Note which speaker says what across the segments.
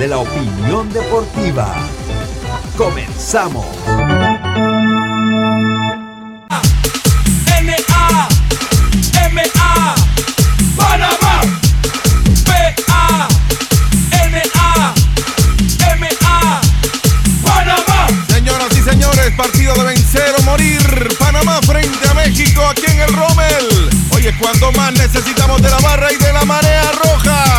Speaker 1: de la opinión deportiva. Comenzamos.
Speaker 2: Señoras y señores, partido de vencer o morir. Panamá frente a México aquí en el Rommel. Hoy es cuando más necesitamos de la barra y de la marea roja.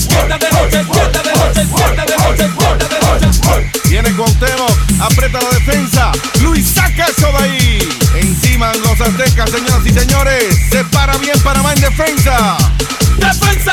Speaker 3: Izquierda, derecha, izquierda.
Speaker 2: Viene Cuauhtémoc, aprieta la defensa. Luis saca eso de ahí. Encima los aztecas, señoras y señores. Se para bien Panamá en defensa.
Speaker 3: Defensa,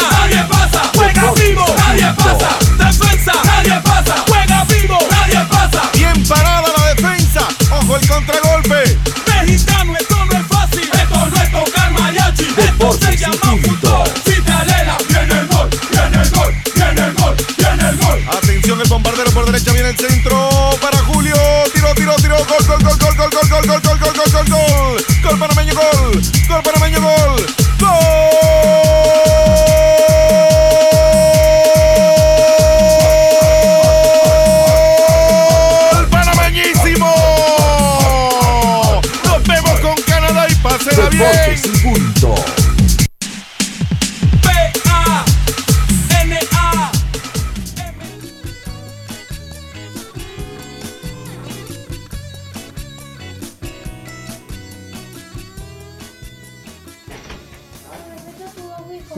Speaker 2: el centro para Julio. Tiro, tiro, tiro. Gol, gol, gol, gol, gol, gol, gol, gol, gol.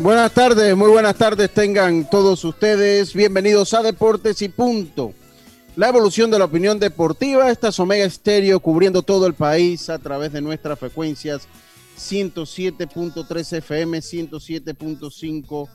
Speaker 4: Buenas tardes, muy buenas tardes tengan todos ustedes. Bienvenidos a Deportes y Punto. La evolución de la opinión deportiva, esta es Omega Estéreo cubriendo todo el país a través de nuestras frecuencias 107.3 FM, 107.5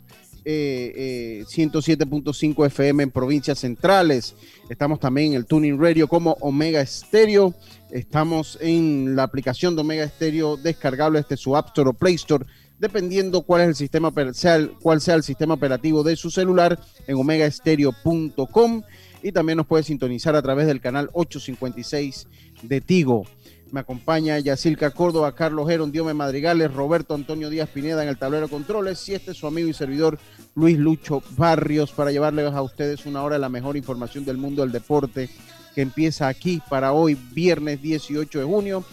Speaker 4: eh, eh, 107.5 FM en provincias centrales. Estamos también en el Tuning Radio como Omega Estéreo. Estamos en la aplicación de Omega Estéreo descargable desde su App Store o Play Store dependiendo cuál es el sistema sea el- cuál sea el sistema operativo de su celular en omegaestereo.com y también nos puede sintonizar a través del canal 856 de Tigo. Me acompaña Yacilca Córdoba, Carlos Geron, Diome Madrigales, Roberto Antonio Díaz Pineda en el tablero controles. Y este es su amigo y servidor Luis Lucho Barrios para llevarles a ustedes una hora de la mejor información del mundo del deporte que empieza aquí para hoy, viernes 18 de junio,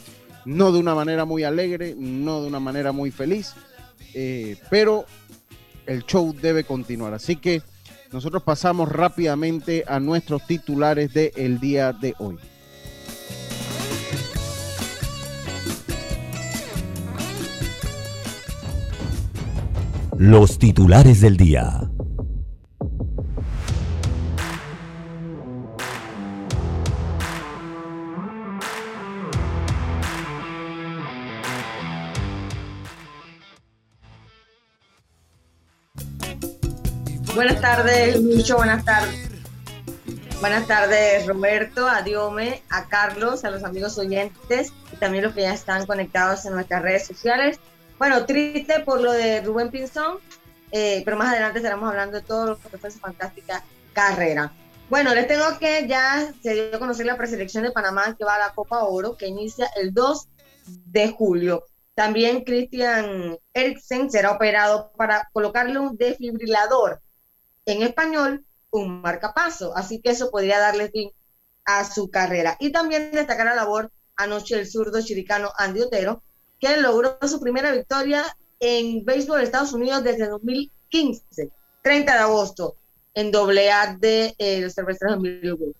Speaker 4: no de una manera muy alegre, no de una manera muy feliz, eh, pero el show debe continuar. Así que nosotros pasamos rápidamente a nuestros titulares del día de hoy.
Speaker 1: Los titulares del día.
Speaker 5: Buenas tardes, Lucho, buenas tardes. Buenas tardes, Roberto, a Diome, a Carlos, a los amigos oyentes y también los que ya están conectados en nuestras redes sociales. Bueno, triste por lo de Rubén Pinzón, eh, pero más adelante estaremos hablando de todo lo que fue su fantástica carrera. Bueno, les tengo que ya se dio a conocer la preselección de Panamá que va a la Copa Oro, que inicia el 2 de julio. También Christian Eriksen será operado para colocarle un desfibrilador en español un marcapaso. Así que eso podría darle fin a su carrera. Y también destacar la labor anoche del zurdo chiricano Andy Otero, que logró su primera victoria en béisbol de Estados Unidos desde 2015, 30 de agosto, en AA de eh, los cerveceros de Milwaukee.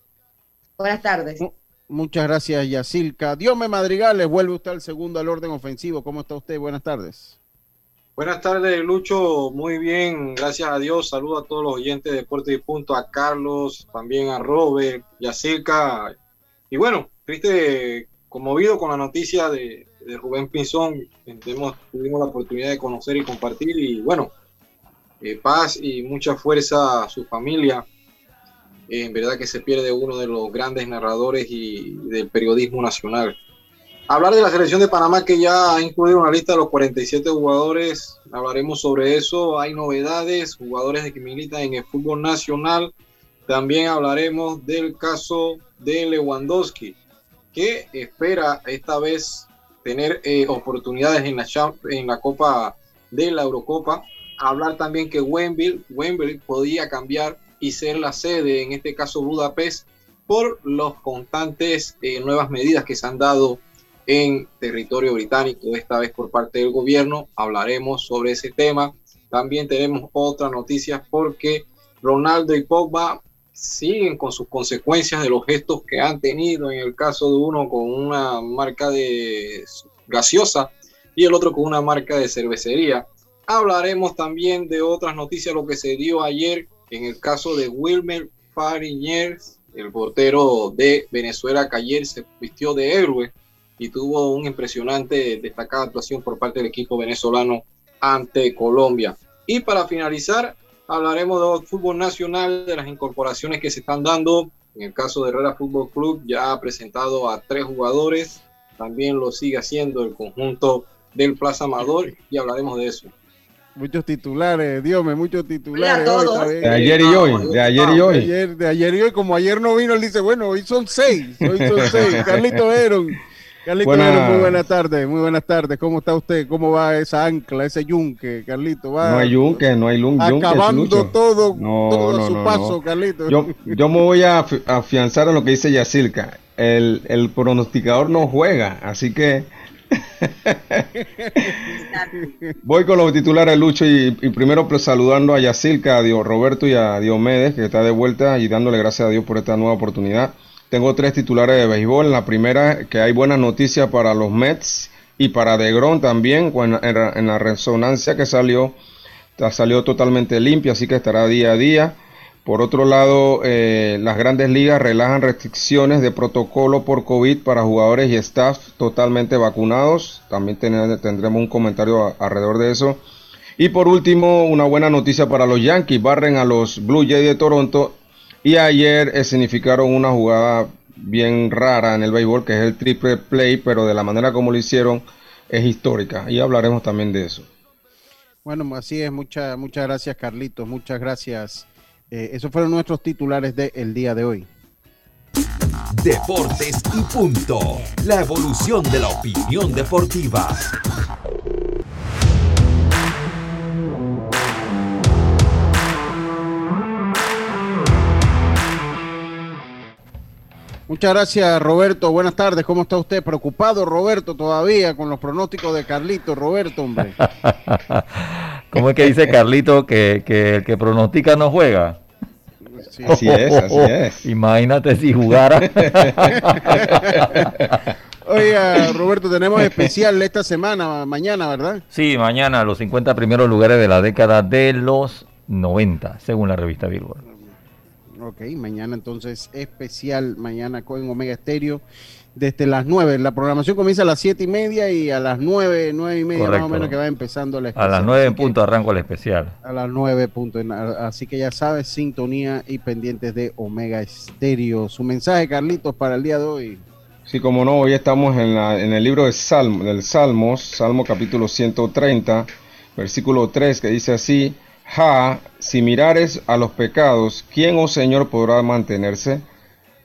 Speaker 5: Buenas tardes.
Speaker 4: Muchas gracias, Yacilca. Diome Madrigales, vuelve usted al segundo al orden ofensivo. ¿Cómo está usted? Buenas tardes.
Speaker 6: Buenas tardes, Lucho. Muy bien, gracias a Dios. Saludo a todos los oyentes de Deporte y Punto, a Carlos, también a Robert, Yacirca. Y bueno, triste, conmovido con la noticia de, de Rubén Pinzón. Tuvimos, tuvimos la oportunidad de conocer y compartir. Y bueno, eh, paz y mucha fuerza a su familia. Eh, en verdad que se pierde uno de los grandes narradores y del periodismo nacional. Hablar de la selección de Panamá que ya ha incluido una lista de los 47 jugadores, hablaremos sobre eso. Hay novedades, jugadores de que militan en el fútbol nacional. También hablaremos del caso de Lewandowski, que espera esta vez tener eh, oportunidades en la, en la Copa de la Eurocopa. Hablar también que Wembley, Wembley podía cambiar y ser la sede, en este caso Budapest, por los constantes eh, nuevas medidas que se han dado en territorio británico, esta vez por parte del gobierno. Hablaremos sobre ese tema. También tenemos otras noticias porque Ronaldo y Pogba siguen con sus consecuencias de los gestos que han tenido, en el caso de uno con una marca de gaseosa y el otro con una marca de cervecería. Hablaremos también de otras noticias, lo que se dio ayer en el caso de Wilmer Fariñez, el portero de Venezuela que ayer se vistió de héroe y tuvo una impresionante, destacada actuación por parte del equipo venezolano ante Colombia. Y para finalizar, hablaremos del fútbol nacional, de las incorporaciones que se están dando. En el caso de Herrera Fútbol Club ya ha presentado a tres jugadores, también lo sigue haciendo el conjunto del Plaza Amador y hablaremos de eso.
Speaker 4: Muchos titulares, Dios me muchos titulares.
Speaker 7: de ayer y hoy, de ayer y hoy.
Speaker 4: De ayer, y hoy, como ayer no vino, él dice, bueno, hoy son seis, hoy son seis. Carlito Heron, Carlito Buena... muy buenas tardes, muy buenas tardes. ¿Cómo está usted? ¿Cómo va esa ancla, ese yunque, Carlito?
Speaker 7: Va no hay yunque, no hay yunque.
Speaker 4: Acabando todo, todo a su paso, Carlito.
Speaker 7: Yo, yo me voy a afianzar a lo que dice Yacilca. El, el pronosticador no juega, así que... Voy con los titulares, Lucho, y, y primero pues, saludando a Yacilca, a Dios Roberto y a Diomedes, que está de vuelta, y dándole gracias a Dios por esta nueva oportunidad. Tengo tres titulares de béisbol. La primera, que hay buenas noticias para los Mets y para DeGrom también, en la resonancia que salió, salió totalmente limpia, así que estará día a día. Por otro lado, eh, las grandes ligas relajan restricciones de protocolo por COVID para jugadores y staff totalmente vacunados. También tendremos un comentario alrededor de eso. Y por último, una buena noticia para los Yankees. Barren a los Blue Jays de Toronto y ayer eh, significaron una jugada bien rara en el béisbol, que es el triple play, pero de la manera como lo hicieron es histórica. Y hablaremos también de eso.
Speaker 4: Bueno, así es. Muchas muchas gracias, Carlitos. Muchas gracias. Eh, esos fueron nuestros titulares del día de hoy.
Speaker 1: Deportes y punto. La evolución de la opinión deportiva.
Speaker 4: Muchas gracias, Roberto. Buenas tardes. ¿Cómo está usted? Preocupado, Roberto, todavía con los pronósticos de Carlito. Roberto, hombre.
Speaker 8: ¿Cómo es que dice Carlito que, el que pronostica no juega?
Speaker 7: Así es, así es.
Speaker 8: Imagínate si jugara.
Speaker 4: Oiga, Roberto, tenemos especial esta semana, mañana, ¿verdad?
Speaker 8: Sí, mañana, los 50 primeros lugares de la década de los 90, según la revista Billboard.
Speaker 4: Ok, mañana entonces especial, mañana con Omega Estéreo desde las 9. La programación comienza a las 7 y media y a las 9, 9 y media más o menos que va empezando el
Speaker 8: especial. A las 9 en punto arranco el especial.
Speaker 4: A las 9 punto. Así que ya sabes, sintonía y pendientes de Omega Estéreo. Su mensaje, Carlitos, para el día de hoy.
Speaker 7: Sí, como no, hoy estamos en, la, en el libro de Salmo, del Salmos, Salmo capítulo 130, versículo 3, que dice así, Ja, si mirares a los pecados, ¿quién, oh Señor, podrá mantenerse?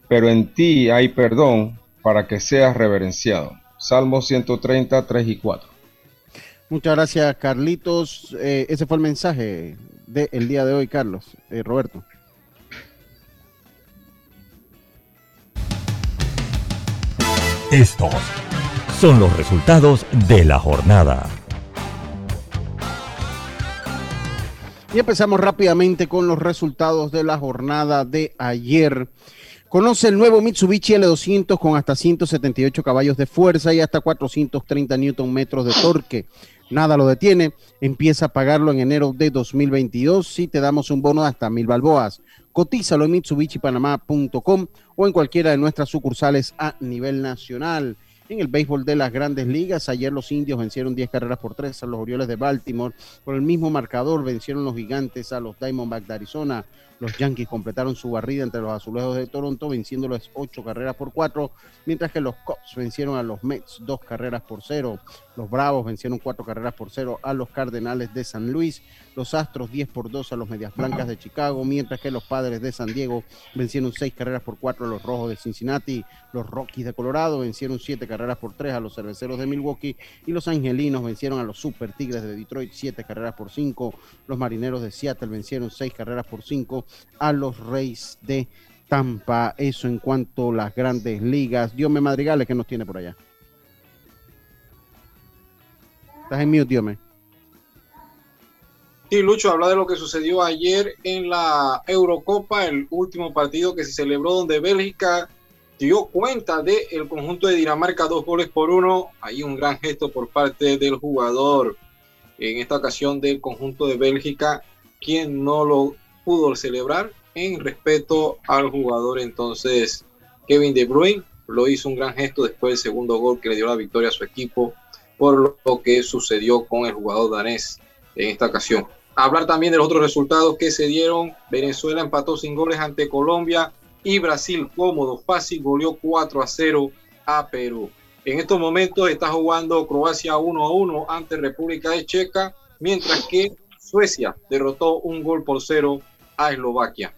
Speaker 7: Pero en ti hay perdón para que seas reverenciado. Salmo 130, 3 y 4.
Speaker 4: Muchas gracias, Carlitos. Eh, ese fue el mensaje del día de hoy, Carlos. Eh, Roberto.
Speaker 1: Estos son los resultados de la jornada.
Speaker 4: Y empezamos rápidamente con los resultados de la jornada de ayer. Conoce el nuevo Mitsubishi L200 con hasta 178 caballos de fuerza y hasta 430 Newton metros de torque. Nada lo detiene. Empieza a pagarlo en enero de 2022 si te damos un bono de hasta mil balboas. Cotízalo en mitsubishipanamá.com o en cualquiera de nuestras sucursales a nivel nacional. En el béisbol de las grandes ligas, ayer los indios vencieron 10 carreras por 3 a los Orioles de Baltimore. Por el mismo marcador vencieron los gigantes a los Diamondbacks de Arizona. Los Yankees completaron su barrida entre los azulejos de Toronto, venciéndolos 8 carreras por 4, mientras que los Cubs vencieron a los Mets 2 carreras por 0. Los Bravos vencieron 4 carreras por 0 a los Cardenales de San Luis. Los Astros 10 por 2 a los Medias Blancas de Chicago, mientras que los Padres de San Diego vencieron 6 carreras por 4 a los Rojos de Cincinnati. Los Rockies de Colorado vencieron 7 carreras por 3 a los Cerveceros de Milwaukee. Y los Angelinos vencieron a los Super Tigres de Detroit 7 carreras por 5. Los Marineros de Seattle vencieron 6 carreras por 5 a los Reyes de Tampa. Eso en cuanto a las grandes ligas. Diome Madrigales, ¿qué nos tiene por allá? Estás en mute, Diome.
Speaker 6: Sí, Lucho, habla de lo que sucedió ayer en la Eurocopa, el último partido que se celebró donde Bélgica dio cuenta del el conjunto de Dinamarca, dos goles por uno. Ahí un gran gesto por parte del jugador, en esta ocasión del conjunto de Bélgica, quien no lo pudo celebrar en respeto al jugador entonces Kevin De Bruyne. Lo hizo un gran gesto después del segundo gol que le dio la victoria a su equipo por lo que sucedió con el jugador danés en esta ocasión. Hablar también de los otros resultados que se dieron. Venezuela empató sin goles ante Colombia y Brasil cómodo, fácil, goleó 4 a 0 a Perú. En estos momentos está jugando Croacia 1 a 1 ante República Checa, mientras que Suecia derrotó un gol por cero a Eslovaquia.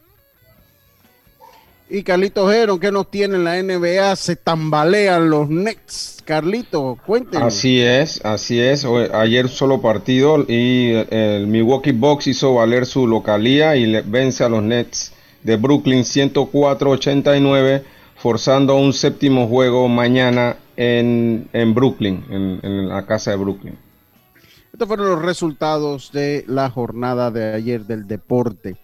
Speaker 4: Y Carlitos Heron, ¿qué nos tiene en la NBA? Se tambalean los Nets. Carlito, cuéntenos.
Speaker 7: Así es, así es. Ayer solo partido y el Milwaukee Bucks hizo valer su localía y le vence a los Nets de Brooklyn 104-89, forzando un séptimo juego mañana en, en Brooklyn, en, en la casa de Brooklyn.
Speaker 4: Estos fueron los resultados de la jornada de ayer del deporte.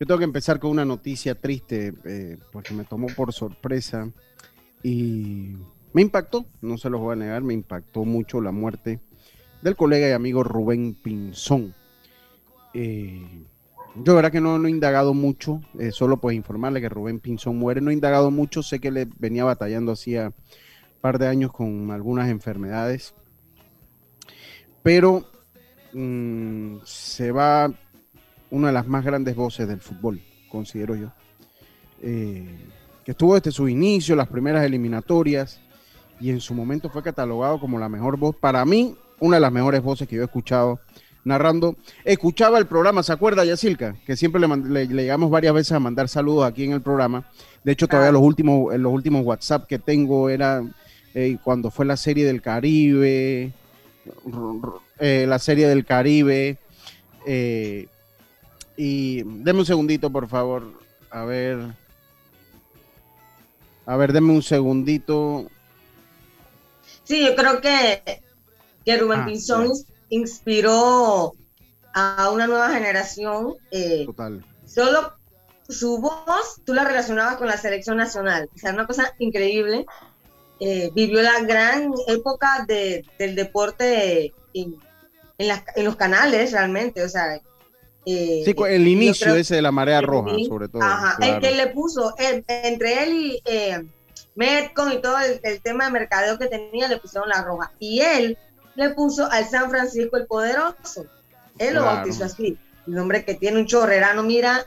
Speaker 4: Yo tengo que empezar con una noticia triste eh, porque me tomó por sorpresa y me impactó, no se los voy a negar, me impactó mucho la muerte del colega y amigo Rubén Pinzón. Eh, yo verdad que no, no he indagado mucho, eh, solo pues informarle que Rubén Pinzón muere, no he indagado mucho, sé que le venía batallando hacía un par de años con algunas enfermedades, pero mmm, se va una de las más grandes voces del fútbol, considero yo. Eh, que estuvo desde su inicio, las primeras eliminatorias, y en su momento fue catalogado como la mejor voz, para mí, una de las mejores voces que yo he escuchado narrando. Escuchaba el programa, ¿se acuerda, Yacilca? Que siempre le, le, le, llegamos varias veces a mandar saludos aquí en el programa. De hecho, todavía los últimos, los últimos WhatsApp que tengo era eh, cuando fue la serie del Caribe, eh, la serie del Caribe. Eh, y deme un segundito, por favor. A ver. A ver, deme un segundito.
Speaker 5: Sí, yo creo que, que Rubén ah, Pinzón sí. inspiró a una nueva generación. Eh,
Speaker 4: Total.
Speaker 5: Solo su voz, tú la relacionabas con la selección nacional. O sea, una cosa increíble. Eh, vivió la gran época de, del deporte en, en, las, en, los canales realmente. O sea,
Speaker 4: eh, sí, el inicio ese de la marea roja, sobre todo.
Speaker 5: Ajá, claro. el que le puso, el, entre él y eh, Metcon y todo el, el, tema de mercadeo que tenía, le pusieron la roja. Y él le puso al San Francisco el Poderoso. Él claro. lo bautizó así. Un hombre que tiene un chorrerano, mira,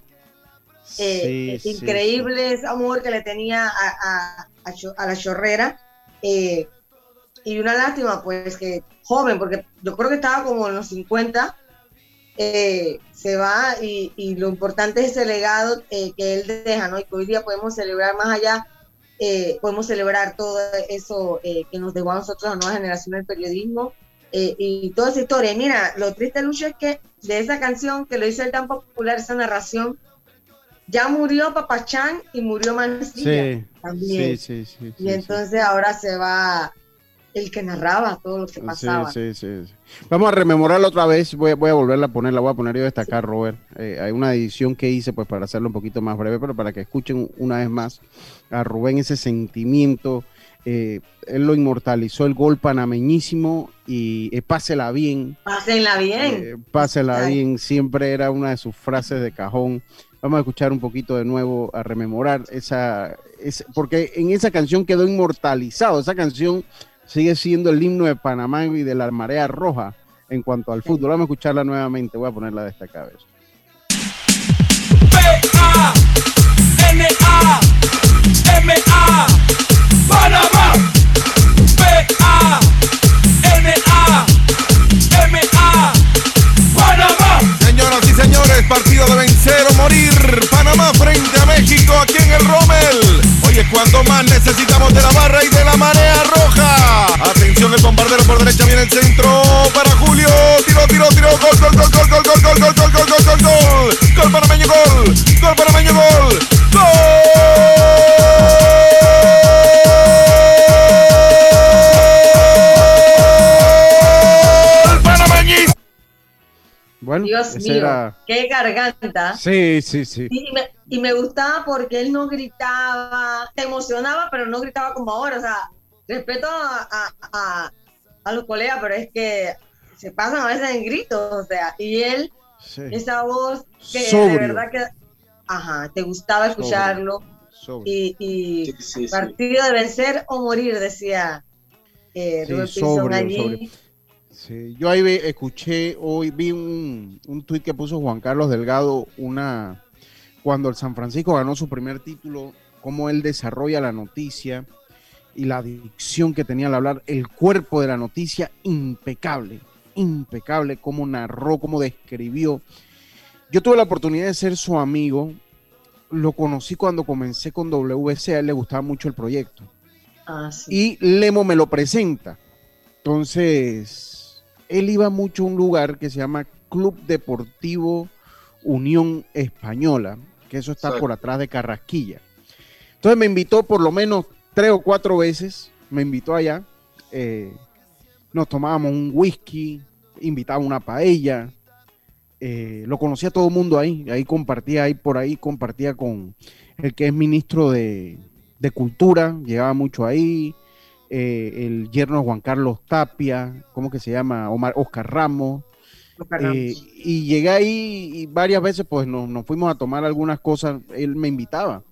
Speaker 5: eh, sí, increíble sí, ese amor que le tenía a, a, a, a la chorrera. Eh, y una lástima, pues, que joven, porque yo creo que estaba como en los 50 eh, se va y, y, lo importante es ese legado eh, que él deja, ¿no? Y que hoy día podemos celebrar más allá, eh, podemos celebrar todo eso eh, que nos dejó a nosotros, a nueva generación del periodismo eh, y toda esa historia. Mira, lo triste, Lucho, es que de esa canción que lo hizo tan popular, esa narración, ya murió Papachán y murió Mancilla
Speaker 4: sí,
Speaker 5: también.
Speaker 4: Sí, sí,
Speaker 5: y entonces ahora se va el que narraba todo lo que pasaba.
Speaker 4: Sí, sí, sí. Vamos a rememorarla otra vez. Voy, voy, a volverla a poner, la voy a poner yo a destacar, Robert. Eh, hay una edición que hice pues para hacerlo un poquito más breve, pero para que escuchen una vez más a Rubén ese sentimiento. Eh, él lo inmortalizó el gol panameñísimo y eh, pásela bien.
Speaker 5: Pásenla bien.
Speaker 4: Eh, pásela Ay. bien. Siempre era una de sus frases de cajón. Vamos a escuchar un poquito de nuevo, a rememorar esa, esa porque en esa canción quedó inmortalizado. Esa canción sigue siendo el himno de Panamá y de la marea roja en cuanto al fútbol. Vamos a escucharla nuevamente, voy a ponerla de esta cabeza.
Speaker 3: P-A-N-A-M-A Panamá P-A-N-A-M-A Panamá
Speaker 2: Señoras y señores, partido de vencer o morir. Panamá frente a México aquí en el Rommel. Hoy es cuando más necesitamos de la barra y viene el centro para Julio. Tiro, tiro, tiro. Gol, gol, gol, gol, gol, gol, gol, gol, gol, gol, gol, gol, gol. Gol panameño, gol. Gol panameño, gol. Gol.
Speaker 4: Bueno,
Speaker 5: Dios mío,
Speaker 4: era-
Speaker 5: qué garganta.
Speaker 4: Sí, sí, sí.
Speaker 5: Y me, y me gustaba porque él no gritaba, te emocionaba, pero no gritaba como ahora. O sea, respeto a, a- a- a los colegas, pero es que se pasan a veces en gritos, o sea, y él,
Speaker 4: sí.
Speaker 5: esa voz que
Speaker 4: Sobrio.
Speaker 5: de verdad que, ajá, te gustaba escucharlo.
Speaker 4: Sobrio.
Speaker 5: Y, y
Speaker 6: Sí, sí, sí.
Speaker 5: partido de vencer o morir, decía eh,
Speaker 4: Sí,
Speaker 5: Rubén Pinzón
Speaker 4: sobrio,
Speaker 5: allí.
Speaker 4: sobrio. Sí, yo ahí ve- escuché, hoy vi un, un tuit que puso Juan Carlos Delgado, una cuando el San Francisco ganó su primer título, cómo él desarrolla la noticia y la dicción que tenía al hablar, el cuerpo de la noticia impecable, impecable, cómo narró, cómo describió. Yo tuve la oportunidad de ser su amigo, lo conocí cuando comencé con WC, a él le gustaba mucho el proyecto
Speaker 5: Ah, sí.
Speaker 4: y Lemo me lo presenta. Entonces, él iba mucho a un lugar que se llama Club Deportivo Unión Española, que eso está
Speaker 6: Exacto.
Speaker 4: por atrás de Carrasquilla. Entonces me invitó por lo menos tres o cuatro veces, me invitó allá, eh, nos tomábamos un whisky, invitaba una paella, eh, lo conocía todo el mundo ahí, ahí compartía, ahí por ahí compartía con el que es ministro de, de Cultura, llegaba mucho ahí, eh, el yerno Juan Carlos Tapia, ¿cómo que se llama? Omar, Oscar Ramos, eh, y llegué ahí y varias veces pues nos, nos fuimos a tomar algunas cosas, él me invitaba.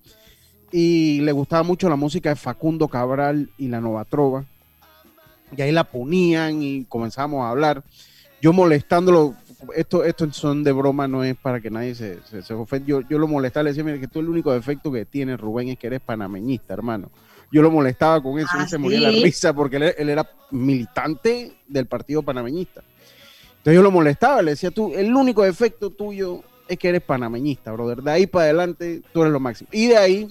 Speaker 4: Y le gustaba mucho la música de Facundo Cabral y la Nova Trova. Y ahí la ponían y comenzamos a hablar. Yo molestándolo, esto, esto son de broma, no es para que nadie se, se, se ofenda. Yo, yo lo molestaba, le decía, mira, que tú el único defecto que tienes, Rubén, es que eres panameñista, hermano. Yo lo molestaba con eso,
Speaker 5: Ah,
Speaker 4: él se moría de la
Speaker 5: ¿sí?
Speaker 4: risa porque él, él era militante del partido panameñista. Entonces yo lo molestaba, le decía, tú, el único defecto tuyo es que eres panameñista, brother. De ahí para adelante, tú eres lo máximo. Y de ahí,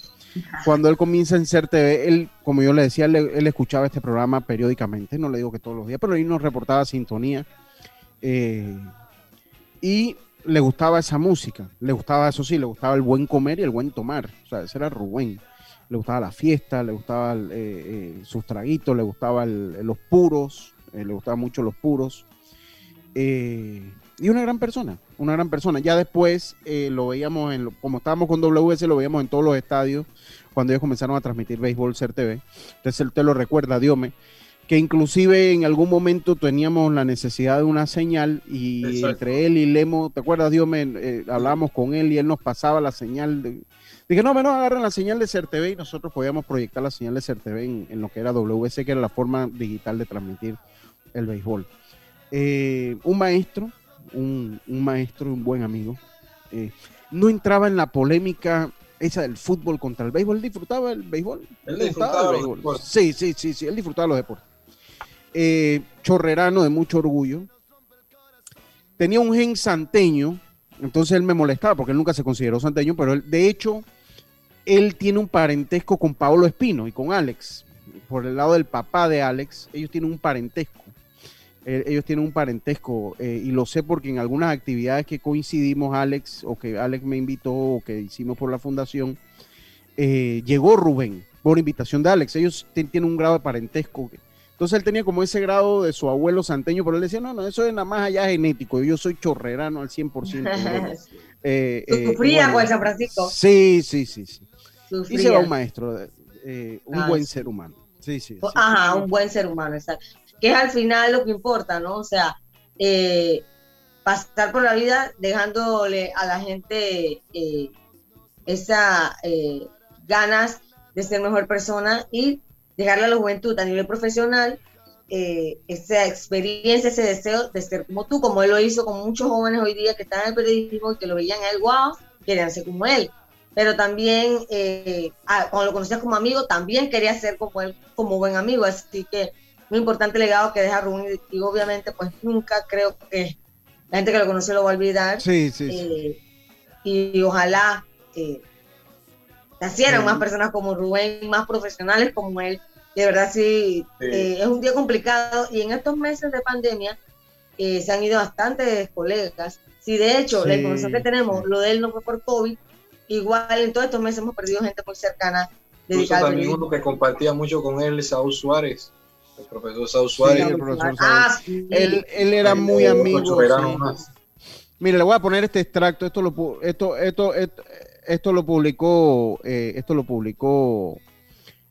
Speaker 4: cuando él comienza en Ser TV, él, como yo le decía, él, él escuchaba este programa periódicamente, no le digo que todos los días, pero ahí nos reportaba sintonía. eh, y le gustaba esa música, le gustaba, eso sí, le gustaba el buen comer y el buen tomar. O sea, ese era Rubén. Le gustaba la fiesta, le gustaba el, eh, eh, sus traguitos, le gustaba el- los puros, le gustaban mucho los puros. Y una gran persona, una gran persona. Ya después eh, lo veíamos, en lo- como estábamos con WS, lo veíamos en todos los estadios cuando ellos comenzaron a transmitir béisbol Ser TV. Entonces él te lo recuerda, Diome, que inclusive en algún momento teníamos la necesidad de una señal y
Speaker 6: Exacto.
Speaker 4: entre él y Lemo, ¿te acuerdas, Diome? Eh, hablábamos con él y él nos pasaba la señal. De, dije, no, no, agarren la señal de Ser TV y nosotros podíamos proyectar la señal de Ser TV en, en lo que era WS, que era la forma digital de transmitir el béisbol. Eh, un maestro, un, un maestro y un buen amigo. eh, no entraba en la polémica esa del fútbol contra el béisbol. Él disfrutaba el béisbol.
Speaker 6: Él disfrutaba
Speaker 4: el béisbol.
Speaker 6: deportes.
Speaker 4: Sí, sí, sí, sí. Él disfrutaba los deportes. Eh, chorrerano de mucho orgullo. Tenía un gen santeño. Entonces él me molestaba porque él nunca se consideró santeño, pero él, de hecho, él tiene un parentesco con Paolo Espino y con Alex. Por el lado del papá de Alex, ellos tienen un parentesco. Eh, ellos tienen un parentesco eh, y lo sé porque en algunas actividades que coincidimos, Alex, o que Alex me invitó, o que hicimos por la fundación, eh, llegó Rubén por invitación de Alex. Ellos ti- tienen un grado de parentesco. Entonces él tenía como ese grado de su abuelo santeño, pero él decía, no, no, eso es nada más allá genético. Yo soy chorrerano al 100%. brother". Eh,
Speaker 5: Tú sufrías
Speaker 4: bueno,
Speaker 5: con el San Francisco.
Speaker 4: Sí, sí, sí, sí. Y se va un maestro, un
Speaker 5: Ah,
Speaker 4: buen
Speaker 5: sí.
Speaker 4: ser humano. Sí, sí. sí.
Speaker 5: Ajá, un buen ser humano, exacto. Que es al final lo que importa, ¿no? O sea, eh, pasar por la vida dejándole a la gente eh, esa ganas de ser mejor persona y dejarle a la juventud a nivel profesional eh, esa experiencia, ese deseo de ser como tú, como él lo hizo con muchos jóvenes hoy día que están en el periodismo y que lo veían a él, wow, querían ser como él. Pero también, eh, ah, cuando lo conocías como amigo, también quería ser como él, como buen amigo. Así que un importante legado que deja Rubén y, obviamente pues nunca creo que la gente que lo conoció lo va a olvidar.
Speaker 4: Sí, sí, sí.
Speaker 5: Eh, y, ojalá eh, nacieran más personas como Rubén, más profesionales como él. De verdad sí, eh, es un día complicado y en estos meses de pandemia eh, se han ido bastantes colegas. Si de hecho la información que tenemos, lo de él no fue por COVID, igual en todos estos meses hemos perdido gente muy cercana.
Speaker 6: Incluso también uno que compartía mucho con él, Saúl Suárez el profesor Saúl Suárez.
Speaker 4: Sí, el profesor ah, él, él, era muy amigo. Mire, le voy a poner este extracto. Esto lo, esto, esto, esto, lo publicó, eh, esto lo publicó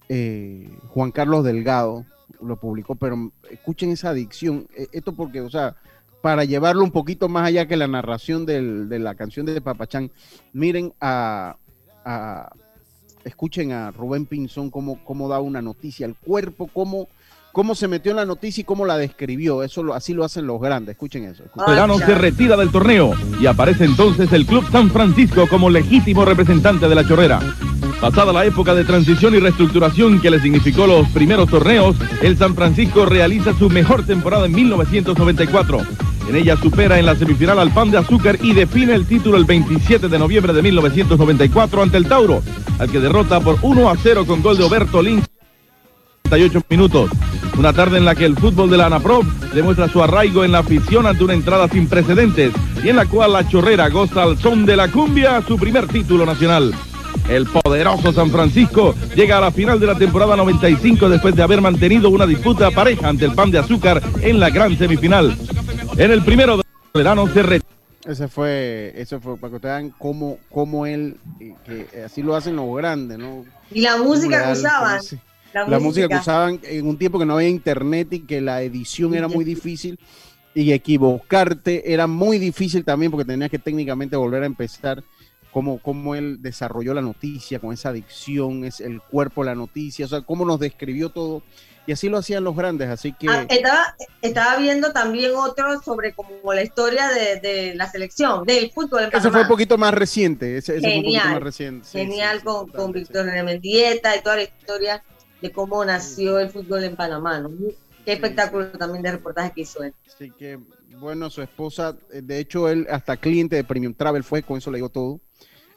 Speaker 4: eh, Juan Carlos Delgado. Lo publicó, pero escuchen esa adicción. E, esto porque, o sea, para llevarlo un poquito más allá que la narración del, de la canción de Papachán, miren a, a escuchen a Rubén Pinzón cómo, cómo da una noticia, el cuerpo, cómo cómo se metió en la noticia y cómo la describió. Eso lo, así lo hacen los grandes. Escuchen eso.
Speaker 9: Verano se retira del torneo y aparece entonces el Club San Francisco como legítimo representante de la chorrera. Pasada la época de transición y reestructuración que le significó los primeros torneos, el San Francisco realiza su mejor temporada en 1994. En ella supera en la semifinal al Pan de Azúcar y define el título el 27 de noviembre de 1994 ante el Tauro, al que derrota por 1 a 0 con gol de Oberto Lynch minutos. Una tarde en la que el fútbol de la ANAPRO demuestra su arraigo en la afición ante una entrada sin precedentes y en la cual la chorrera goza al son de la cumbia su primer título nacional. El poderoso San Francisco llega a la final de la temporada 95 después de haber mantenido una disputa pareja ante el Pan de Azúcar en la gran semifinal. En el primero de verano se retira.
Speaker 4: Ese fue, eso fue para que ustedes vean cómo, cómo él, que así lo hacen los grandes, ¿no?
Speaker 5: Y la música que usaban.
Speaker 4: La, música. que usaban en un tiempo que no había internet y que la edición era muy difícil y equivocarte era muy difícil también porque tenías que técnicamente volver a empezar cómo, cómo él desarrolló la noticia con esa adicción, es el cuerpo la noticia, o sea, cómo nos describió todo. Y así lo hacían los grandes, así que...
Speaker 5: Ah, estaba, estaba viendo también otro sobre como la historia de, la selección, del fútbol en
Speaker 4: Ese fue un poquito más reciente, ese,
Speaker 5: ese
Speaker 4: genial,
Speaker 5: fue un poquito más reciente. genial con, con Víctor Mendieta y toda la historia de cómo nació el fútbol en Panamá. ¿no? Qué espectáculo también de reportaje que hizo él.
Speaker 4: Así que, bueno, su esposa, eh, de hecho, él hasta cliente de Premium Travel fue, con eso le digo todo.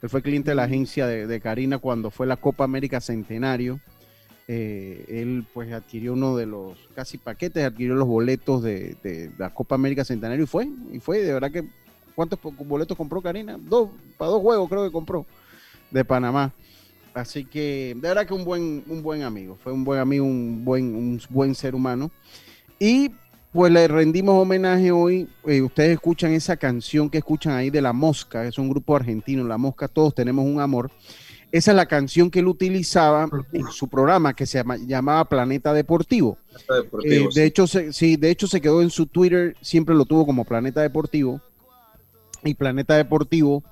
Speaker 4: Él fue cliente de la agencia de, Karina cuando fue la Copa América Centenario. Eh, él pues adquirió uno de los casi paquetes, adquirió los boletos de, de, la Copa América Centenario y fue, y fue, de verdad que, ¿cuántos boletos compró Karina? Dos, para dos juegos creo que compró de Panamá. Así que de verdad que un buen, un buen amigo, fue un buen amigo, un buen, un buen ser humano. Y pues le rendimos homenaje hoy. Eh, ustedes escuchan esa canción que escuchan ahí de La Mosca, es un grupo argentino, La Mosca, todos tenemos un amor. Esa es la canción que él utilizaba en su programa que se llamaba Planeta Deportivo. Eh, de hecho, sí, de hecho se quedó en su Twitter, siempre lo tuvo como Planeta Deportivo. Y Planeta Deportivo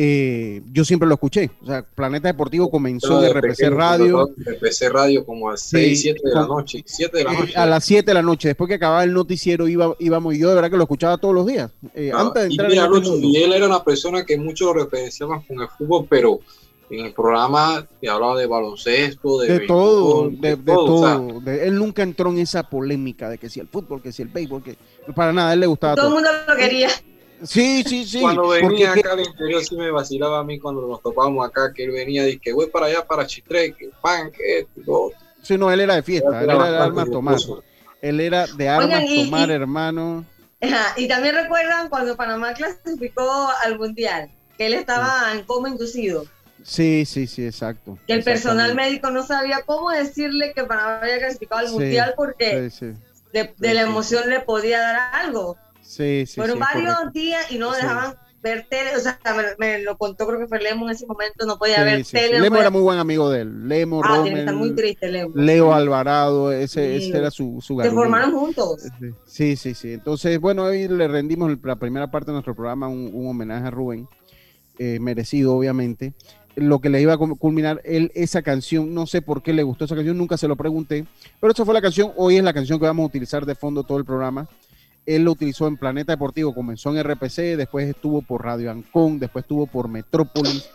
Speaker 4: eh, yo siempre lo escuché. O sea, Planeta Deportivo comenzó de, RPC Radio.
Speaker 6: RPC Radio como a 6, 7 de la noche. 7 de la eh, noche.
Speaker 4: a las 7 de la noche. Después que acababa el noticiero iba, íbamos y yo de verdad que lo escuchaba todos los días.
Speaker 6: Eh, antes de entrar y, en este y él era una persona que muchos lo referenciaban con el fútbol, pero en el programa te hablaba de baloncesto,
Speaker 4: de, todo, de, todo. él nunca entró en esa polémica de que si el fútbol, que si el béisbol, que para nada, a él le gustaba
Speaker 5: todo. Todo el mundo lo quería.
Speaker 4: Sí, sí, sí.
Speaker 6: Cuando venía acá al interior sí me vacilaba a mí cuando nos topábamos acá, que él venía y que voy para allá, para Chitre, que pan, que todo.
Speaker 4: Sí, no, él era de fiesta, él era de armas tomar. Él era de armas tomar, hermano.
Speaker 5: y también recuerdan cuando Panamá clasificó al Mundial, que él estaba en coma inducido.
Speaker 4: Sí, sí, sí, exacto.
Speaker 5: Que el personal médico no sabía cómo decirle que Panamá había clasificado al Mundial porque de, de la emoción le podía dar algo.
Speaker 4: Sí, sí.
Speaker 5: Fueron varios días y no dejaban ver tele, o sea, me, lo contó creo que fue Lemo en ese momento, no podía ver tele.
Speaker 4: Lemo era muy buen amigo de él, Lemo, ah, Rommel,
Speaker 5: muy triste Lemo.
Speaker 4: Leo Alvarado, ese, ese era su, su
Speaker 5: Se formaron juntos.
Speaker 4: Sí, sí, sí. Entonces, bueno, hoy le rendimos la primera parte de nuestro programa un, homenaje a Rubén, eh, merecido obviamente. lo que le iba a culminar él esa canción. No sé por qué le gustó esa canción, nunca se lo pregunté. Pero esa fue la canción, hoy es la canción que vamos a utilizar de fondo todo el programa. Él lo utilizó en Planeta Deportivo, comenzó en RPC, después estuvo por Radio Ancón, después estuvo por Metrópolis,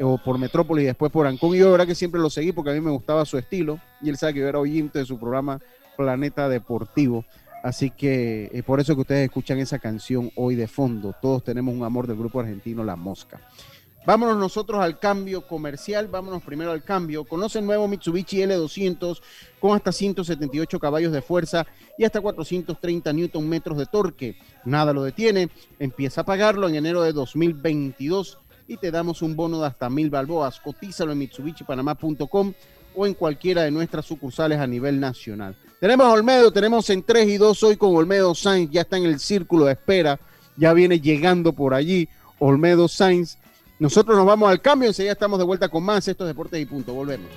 Speaker 4: o por Metrópolis después por Ancón. Y yo, de verdad que siempre lo seguí porque a mí me gustaba su estilo. Y él sabe que yo era oyente de su programa Planeta Deportivo. Así que es por eso que ustedes escuchan esa canción hoy de fondo. Todos tenemos un amor del grupo argentino La Mosca. Vámonos nosotros al cambio comercial. Vámonos primero al cambio. Conoce el nuevo Mitsubishi L200 con hasta 178 caballos de fuerza y hasta 430 newton metros de torque. Nada lo detiene. Empieza a pagarlo en enero de 2022 y te damos un bono de hasta mil balboas. Cotízalo en mitsubishipanamá.com o en cualquiera de nuestras sucursales a nivel nacional. Tenemos a Olmedo, tenemos en 3 y 2 hoy con Olmedo Sainz, ya está en el círculo de espera, ya viene llegando por allí Olmedo Sainz. Nosotros nos vamos al cambio, enseguida estamos de vuelta con más estos deportes y punto. Volvemos.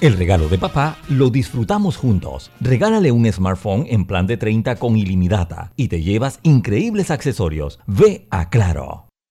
Speaker 10: El regalo de papá lo disfrutamos juntos. Regálale un smartphone en plan de 30 con ilimitada y te llevas increíbles accesorios. Ve a Claro.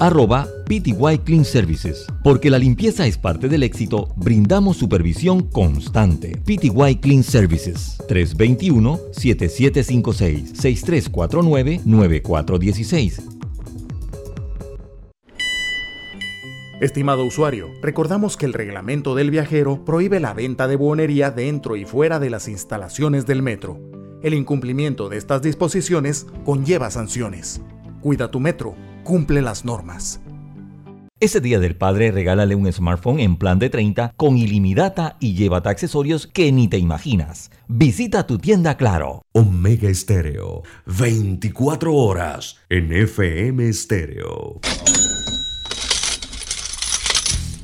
Speaker 10: arroba PTY Clean Services. Porque la limpieza es parte del éxito, brindamos supervisión constante. PTY Clean Services 321-7756-6349-9416.
Speaker 11: Estimado usuario, recordamos que el reglamento del viajero prohíbe la venta de buonería dentro y fuera de las instalaciones del metro. El incumplimiento de estas disposiciones conlleva sanciones. Cuida tu metro, cumple las normas.
Speaker 10: Ese día del padre regálale un smartphone en plan de 30 con ilimitada y llévate accesorios que ni te imaginas. Visita tu tienda Claro.
Speaker 1: Omega Estéreo, 24 horas en FM Estéreo.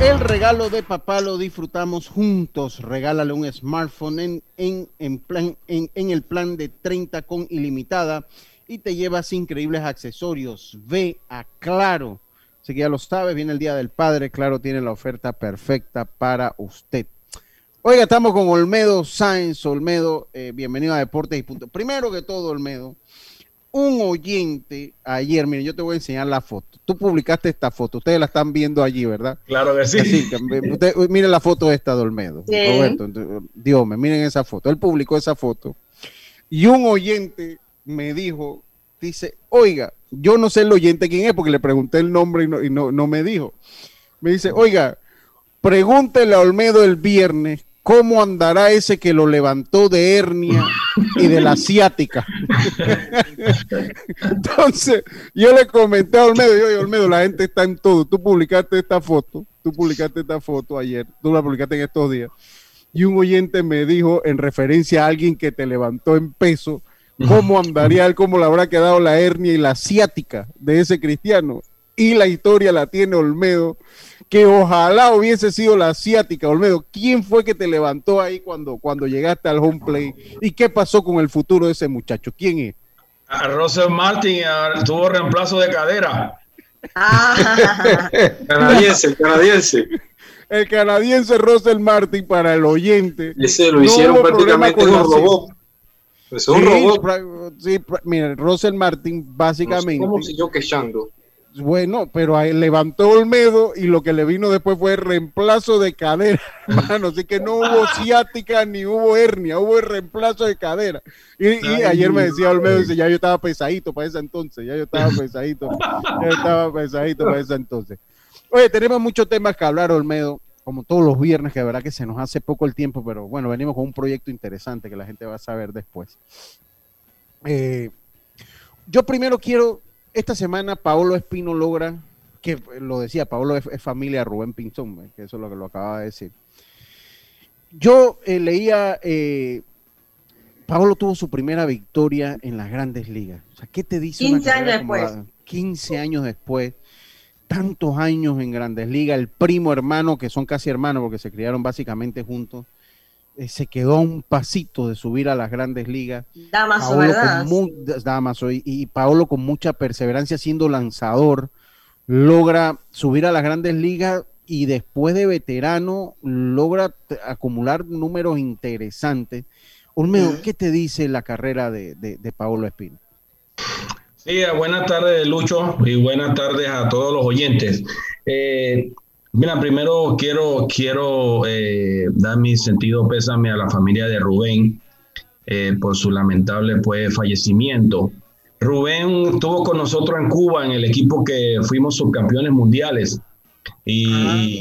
Speaker 4: El regalo de papá lo disfrutamos juntos. Regálale un smartphone en, en, en, plan, en, en el plan de 30 con ilimitada y te llevas increíbles accesorios. Ve a Claro. Así que ya lo sabes, viene el Día del Padre. Claro tiene la oferta perfecta para usted. Oiga, estamos con Olmedo Sáenz. Olmedo, eh, bienvenido a Deportes y Punto. Primero que todo, Olmedo, un oyente ayer, mire, yo te voy a enseñar la foto. Tú publicaste esta foto, ustedes la están viendo allí, ¿verdad?
Speaker 6: Claro que sí.
Speaker 4: usted, miren la foto esta de Olmedo.
Speaker 5: Sí.
Speaker 4: Roberto, Dios me, miren esa foto. Él publicó esa foto. Y un oyente me dijo, dice, oiga, yo no sé el oyente quién es porque le pregunté el nombre y no, y no, no me dijo. Me dice, oiga, pregúntele a Olmedo el viernes cómo andará ese que lo levantó de hernia y de la asiática. Entonces, yo le comenté a Olmedo, yo, oye, Olmedo, la gente está en todo. Tú publicaste esta foto, tú publicaste esta foto ayer, tú la publicaste en estos días. Y un oyente me dijo, en referencia a alguien que te levantó en peso, cómo andaría él, cómo le habrá quedado la hernia y la asiática de ese cristiano. Y la historia la tiene Olmedo, que ojalá hubiese sido la asiática, Olmedo. ¿Quién fue que te levantó ahí cuando, cuando llegaste al home play? ¿Y qué pasó con el futuro de ese muchacho? ¿Quién es?
Speaker 6: A Russell Martin tuvo reemplazo de cadera.
Speaker 5: Ah,
Speaker 6: Canadiense, canadiense.
Speaker 4: El canadiense Russell Martin para el oyente.
Speaker 6: Ese lo
Speaker 4: No
Speaker 6: hicieron
Speaker 4: problema
Speaker 6: prácticamente
Speaker 4: con
Speaker 6: un robot. Es un
Speaker 4: Sí,
Speaker 6: robot.
Speaker 4: sí, mira, Russell Martin básicamente.
Speaker 6: ¿Cómo siguió quechando?
Speaker 4: Bueno, pero levantó Olmedo y lo que le vino después fue reemplazo de cadera, hermano. Así que no hubo ciática ni hubo hernia, hubo el reemplazo de cadera. Y, y
Speaker 6: Ay,
Speaker 4: ayer me decía Olmedo, dice, ya yo estaba pesadito para ese entonces, ya yo estaba pesadito, ya yo estaba pesadito para ese entonces. Oye, tenemos muchos temas que hablar, Olmedo, como todos los viernes, que de verdad que se nos hace poco el tiempo, pero bueno, venimos con un proyecto interesante que la gente va a saber después. Eh, yo primero quiero, esta semana Paolo Espino logra, que lo decía, Paolo es, es familia de Rubén Pinzón, que eso es lo que lo acaba de decir. Yo eh, leía, eh, Paolo tuvo su primera victoria en las grandes ligas. O sea, ¿qué te dice? una
Speaker 5: 15 años después.
Speaker 4: la- 15 años después, tantos años en grandes ligas, el primo hermano, que son casi hermanos porque se criaron básicamente juntos, se quedó a un pasito de subir a las grandes ligas.
Speaker 5: Damaso,
Speaker 4: Paolo
Speaker 5: ¿verdad?
Speaker 4: Damaso, y, y Paolo con mucha perseverancia siendo lanzador logra subir a las grandes ligas y después de veterano logra acumular números interesantes. Olmedo, ¿qué te dice la carrera de, de, de Paolo Espino?
Speaker 12: Sí, eh, buenas tardes, Lucho, y buenas tardes a todos los oyentes. Eh, mira, primero quiero, quiero eh, dar mi sentido pésame a la familia de Rubén eh, por su lamentable pues, fallecimiento. Rubén estuvo con nosotros en Cuba en el equipo que fuimos subcampeones mundiales y,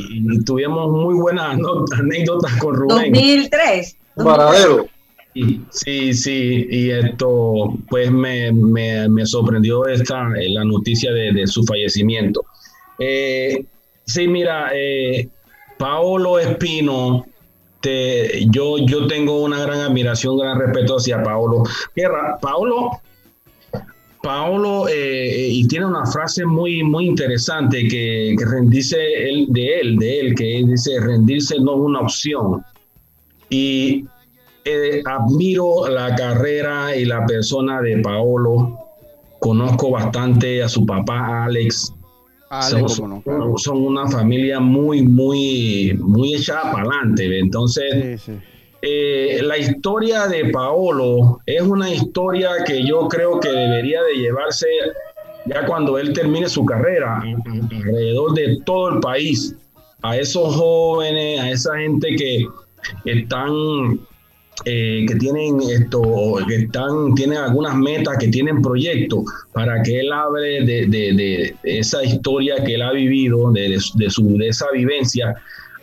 Speaker 12: y tuvimos muy buenas anécdotas con Rubén.
Speaker 5: 2003.
Speaker 6: Varadero.
Speaker 12: Sí, sí, sí, y esto pues me, me, me sorprendió esta, la noticia de, de su fallecimiento. Eh, sí, mira, eh, Paolo Espino, yo, yo tengo una gran admiración, gran respeto hacia Paolo. Guerra, Paolo, Paolo, eh, y tiene una frase muy, muy interesante que, que rendirse él, de él, de él, que dice, rendirse no es una opción. Y eh, admiro la carrera y la persona de Paolo. Conozco bastante a su papá Alex.
Speaker 4: Alex,
Speaker 12: son,
Speaker 4: no,
Speaker 12: una familia muy, muy, muy echada para adelante. Entonces,
Speaker 4: Sí, sí.
Speaker 12: eh, la historia de Paolo es una historia que yo creo que debería de llevarse ya cuando él termine su carrera alrededor de todo el país a esos jóvenes a esa gente que están eh, que tienen esto que están tienen algunas metas que tienen proyectos para que él hable de, de- esa historia que él ha vivido de, de su- de esa vivencia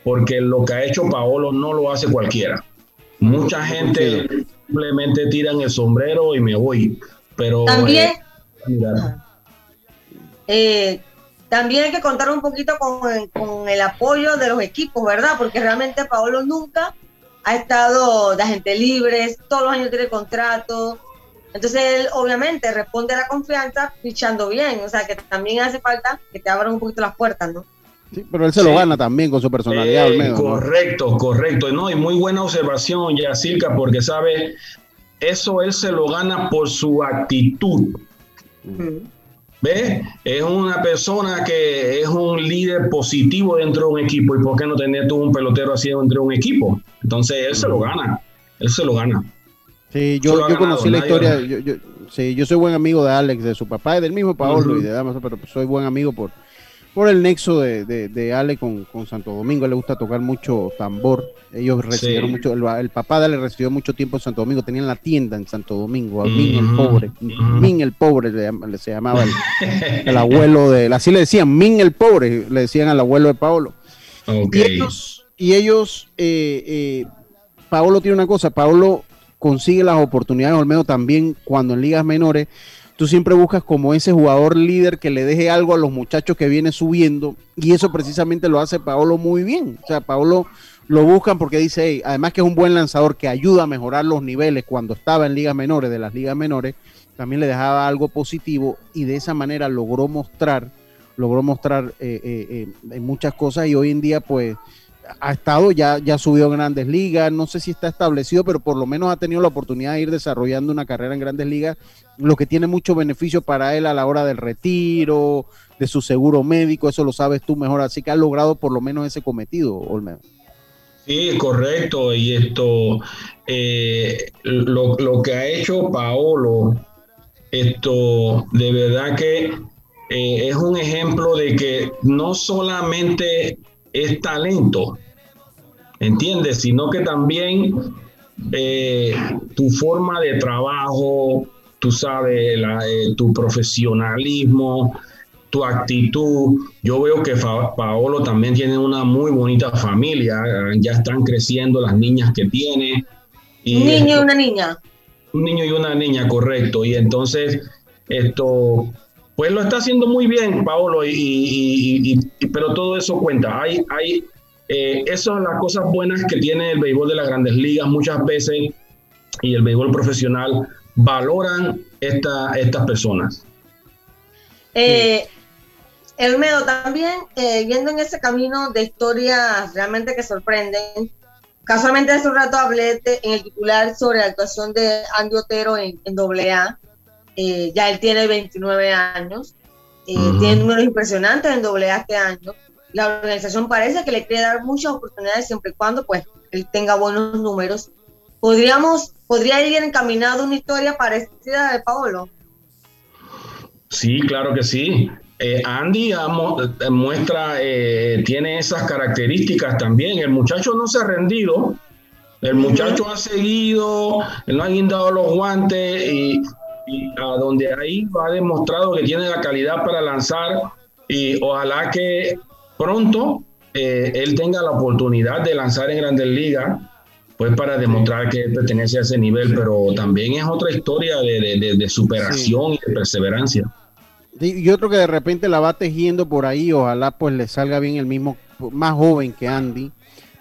Speaker 12: porque lo que ha hecho Paolo no lo hace cualquiera Mucha gente simplemente tiran el sombrero y me voy. Pero
Speaker 5: También,
Speaker 12: eh,
Speaker 5: eh, también hay que contar un poquito con, con el apoyo de los equipos, ¿verdad? Porque realmente Paolo nunca ha estado de agente libre, todos los años tiene contrato. Entonces él obviamente responde a la confianza fichando bien, o sea que también hace falta que te abran un poquito las puertas, ¿no?
Speaker 4: Sí, pero él se lo
Speaker 12: Sí.
Speaker 4: gana también con su personalidad,
Speaker 12: Eh,
Speaker 4: Olmedo. ¿no?
Speaker 12: correcto, correcto. No, y muy buena observación, Yacirca, porque sabe, eso él se lo gana por su actitud. ¿Ves? Es una persona que es un líder positivo dentro de un equipo. ¿Y por qué no tener tú un pelotero así dentro de un equipo? Entonces él se lo gana. Él se lo gana.
Speaker 4: Sí, yo, yo
Speaker 12: ganado,
Speaker 4: conocí la historia. Yo, yo- sí, yo soy buen amigo de Alex, de su papá y del mismo Paolo y de Damaso, pero soy buen amigo por, por el nexo de, de, de Alex con, con Santo Domingo. Le gusta tocar mucho tambor. Ellos recibieron
Speaker 12: Sí.
Speaker 4: mucho. El, el papá de él recibió mucho tiempo en Santo Domingo. Tenían la tienda en Santo Domingo. A. Min el pobre. Min el pobre le se llamaba el, el abuelo de él. Así le decían, Min el pobre, le decían al abuelo de Paolo. Y ellos, y ellos eh, eh, Paolo tiene una cosa, Paolo consigue las oportunidades, Olmedo también cuando en ligas menores, tú siempre buscas como ese jugador líder que le deje algo a los muchachos que viene subiendo, y eso precisamente lo hace Paolo muy bien. O sea, Paolo lo buscan porque dice, "Hey, además que es un buen lanzador que ayuda a mejorar los niveles cuando estaba en ligas menores, de las ligas menores, también le dejaba algo positivo y de esa manera logró mostrar, logró mostrar eh, eh, eh, muchas cosas y hoy en día pues ha estado, ya, ya subió a grandes ligas, no sé si está establecido, pero por lo menos ha tenido la oportunidad de ir desarrollando una carrera en grandes ligas, lo que tiene mucho beneficio para él a la hora del retiro, de su seguro médico, eso lo sabes tú mejor, así que ha logrado por lo menos ese cometido, Olmedo.
Speaker 12: Sí, correcto. Y esto, eh, lo, que ha hecho Paolo, esto de verdad que eh, es un ejemplo de que no solamente es talento, ¿entiendes? Sino que también eh, tu forma de trabajo, tú sabes, la, eh, tu profesionalismo, tu actitud. Yo veo que Paolo también tiene una muy bonita familia, ya están creciendo las niñas que tiene. Y
Speaker 5: Un niño y una niña.
Speaker 12: un niño y una niña, correcto. Y entonces, esto, pues lo está haciendo muy bien, Paolo, y, y- y- y- pero todo eso cuenta. Hay, hay, eh, esas son las cosas buenas que tiene el béisbol de las grandes ligas muchas veces y el béisbol profesional valoran esta, estas personas.
Speaker 5: Eh, también eh, yendo en ese camino de historias realmente que sorprenden. Casualmente hace un rato hablé de- en el titular sobre la actuación de Andy Otero en, en AA. Eh, ya él tiene 29 años. eh. Tiene números impresionantes en AA este año. La organización parece que le quiere dar muchas oportunidades siempre y cuando pues él tenga buenos números. Podríamos, podría ir encaminado una historia parecida a de Paolo.
Speaker 12: Sí, claro que sí. Eh, Andy eh, muestra, eh, tiene esas características también. El muchacho no se ha rendido. El muchacho ha seguido, no ha guindado los guantes y, y a donde ahí ha demostrado que tiene la calidad para lanzar y ojalá que pronto eh, él tenga la oportunidad de lanzar en Grandes Ligas, pues para demostrar que pertenece a ese nivel, pero también es otra historia de, de- superación y de perseverancia.
Speaker 4: Sí, Y otro que de repente la va tejiendo por ahí, ojalá pues le salga bien el mismo, más joven que Andy,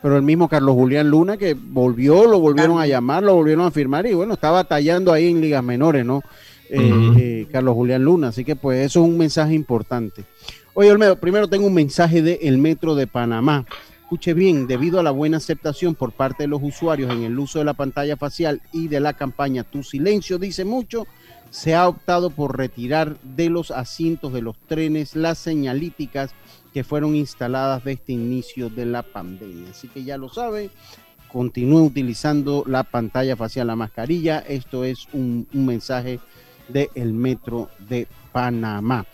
Speaker 4: pero el mismo Carlos Julián Luna que volvió, lo volvieron a llamar, lo volvieron a firmar y bueno, está batallando ahí en ligas menores, ¿no? Eh, eh, Carlos Julián Luna, así que pues eso es un mensaje importante. Oye, Olmedo, primero tengo un mensaje de El Metro de Panamá. Escuche bien, debido a la buena aceptación por parte de los usuarios en el uso de la pantalla facial y de la campaña Tu Silencio dice mucho, se ha optado por retirar de los asientos de los trenes las señalíticas que fueron instaladas de este inicio de la pandemia. Así que ya lo sabe, continúe utilizando la pantalla facial, la mascarilla. Esto es un, mensaje del Metro de Panamá.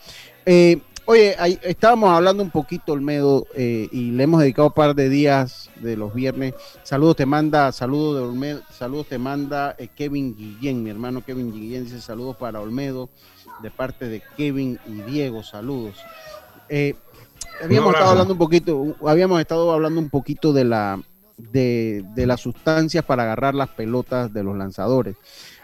Speaker 4: Eh, oye, ahí estábamos hablando un poquito, Olmedo, eh, y le hemos dedicado un par de días de los viernes. Saludos te manda, saludos de Olmedo, saludos te manda eh, Kevin Guillén, mi hermano Kevin Guillén dice saludos para Olmedo de parte de Kevin y Diego, saludos. Habíamos estado hablando un poquito, habíamos estado hablando un poquito de la de, de las sustancias para agarrar las pelotas de los lanzadores.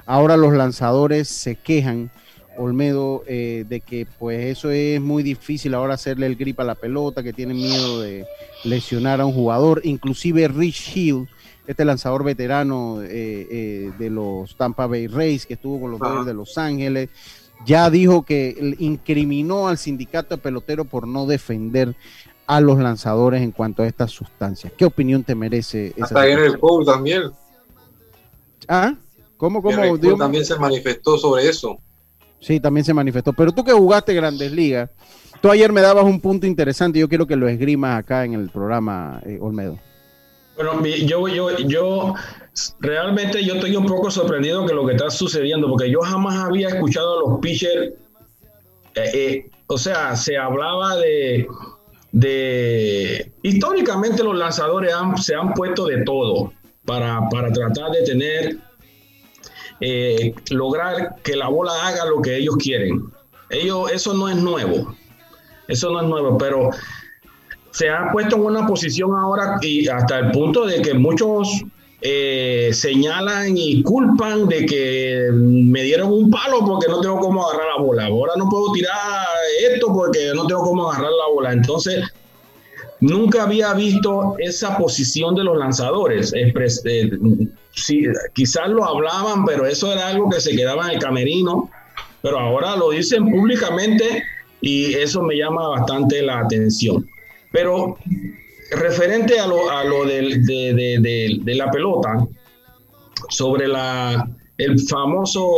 Speaker 4: Ahora los lanzadores se quejan, Olmedo, eh, de que pues eso es muy difícil ahora hacerle el grip a la pelota, que tienen miedo de lesionar a un jugador. Inclusive Rich Hill, este lanzador veterano eh, eh, de los Tampa Bay Rays, que estuvo con los. Dodgers de Los Ángeles, ya dijo que incriminó al sindicato de pelotero por no defender a los lanzadores en cuanto a estas sustancias. ¿Qué opinión te merece esa
Speaker 6: Hasta Gary? Cole también.
Speaker 4: ¿Ah? ¿Cómo, cómo?
Speaker 6: Gary Cole
Speaker 4: Dígame.
Speaker 6: también se manifestó sobre eso.
Speaker 4: Sí, también se manifestó. Pero tú que jugaste Grandes Ligas, tú ayer me dabas un punto interesante. Yo quiero que lo esgrimas acá en el programa, eh, Olmedo.
Speaker 12: Bueno, yo, yo, yo realmente yo estoy un poco sorprendido que lo que está sucediendo, porque yo jamás había escuchado a los pitchers, eh, eh, o sea, se hablaba de, de, históricamente los lanzadores han- se han puesto de todo para, para tratar de tener, eh, lograr que la bola haga lo que ellos quieren. Ellos, eso no es nuevo, eso no es nuevo, pero se ha puesto en una posición ahora y hasta el punto de que muchos eh, señalan y culpan de que me dieron un palo porque no tengo cómo agarrar la bola. Ahora no puedo tirar esto porque no tengo cómo agarrar la bola. Entonces, nunca había visto esa posición de los lanzadores. Eh, sí, quizás lo hablaban, pero eso era algo que se quedaba en el camerino. Pero ahora lo dicen públicamente y eso me llama bastante la atención. Pero referente a lo, a lo del- de, de- de- la pelota, sobre la, el famoso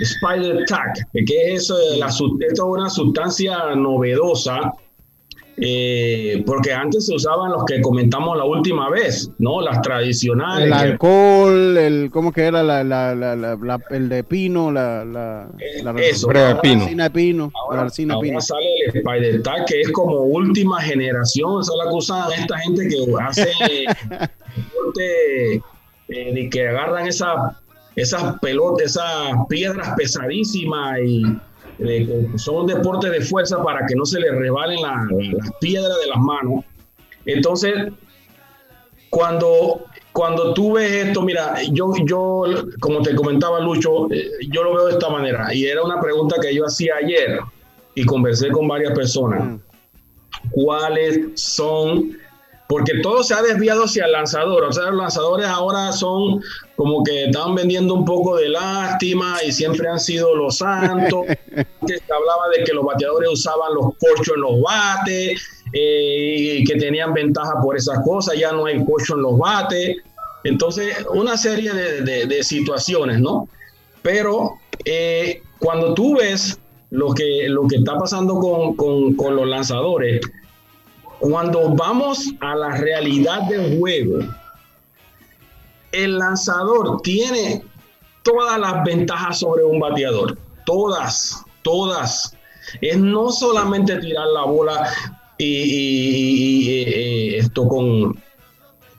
Speaker 12: Spider Tag, que es eso de la, esto es una sustancia novedosa eh, porque antes se usaban los que comentamos la última vez, ¿no? Las tradicionales.
Speaker 4: El alcohol, el, ¿cómo que era la, la, el de pino? La, la,
Speaker 12: Eh, eso,
Speaker 4: la
Speaker 12: ahora-
Speaker 4: de pino.
Speaker 12: Ahora,
Speaker 4: resina de
Speaker 12: ahora
Speaker 4: pino.
Speaker 12: sale el Spider Tag, que es como última generación, esa es la que usan esta gente que hace deporte, eh, de que agarran esa, esas pelotas, esas piedras pesadísimas y eh, son deportes de fuerza para que no se les rebalen la- las piedras de las manos. Entonces, cuando, cuando tú ves esto, mira, yo, yo, como te comentaba Lucho, eh, yo lo veo de esta manera, y era una pregunta que yo hacía ayer y conversé con varias personas. ¿Cuáles son? Porque todo se ha desviado hacia el lanzador, o sea, los lanzadores ahora son como que están vendiendo un poco de lástima y siempre han sido los santos. Antes se hablaba de que los bateadores usaban los corchos en los bates eh, y que tenían ventaja por esas cosas, ya no hay corcho en los bates. Entonces, una serie de, de- de situaciones, ¿no? Pero eh, cuando tú ves lo que, lo que está pasando con, con- con los lanzadores, cuando vamos a la realidad del juego, el lanzador tiene todas las ventajas sobre un bateador. Todas, todas. Es no solamente tirar la bola y, esto con,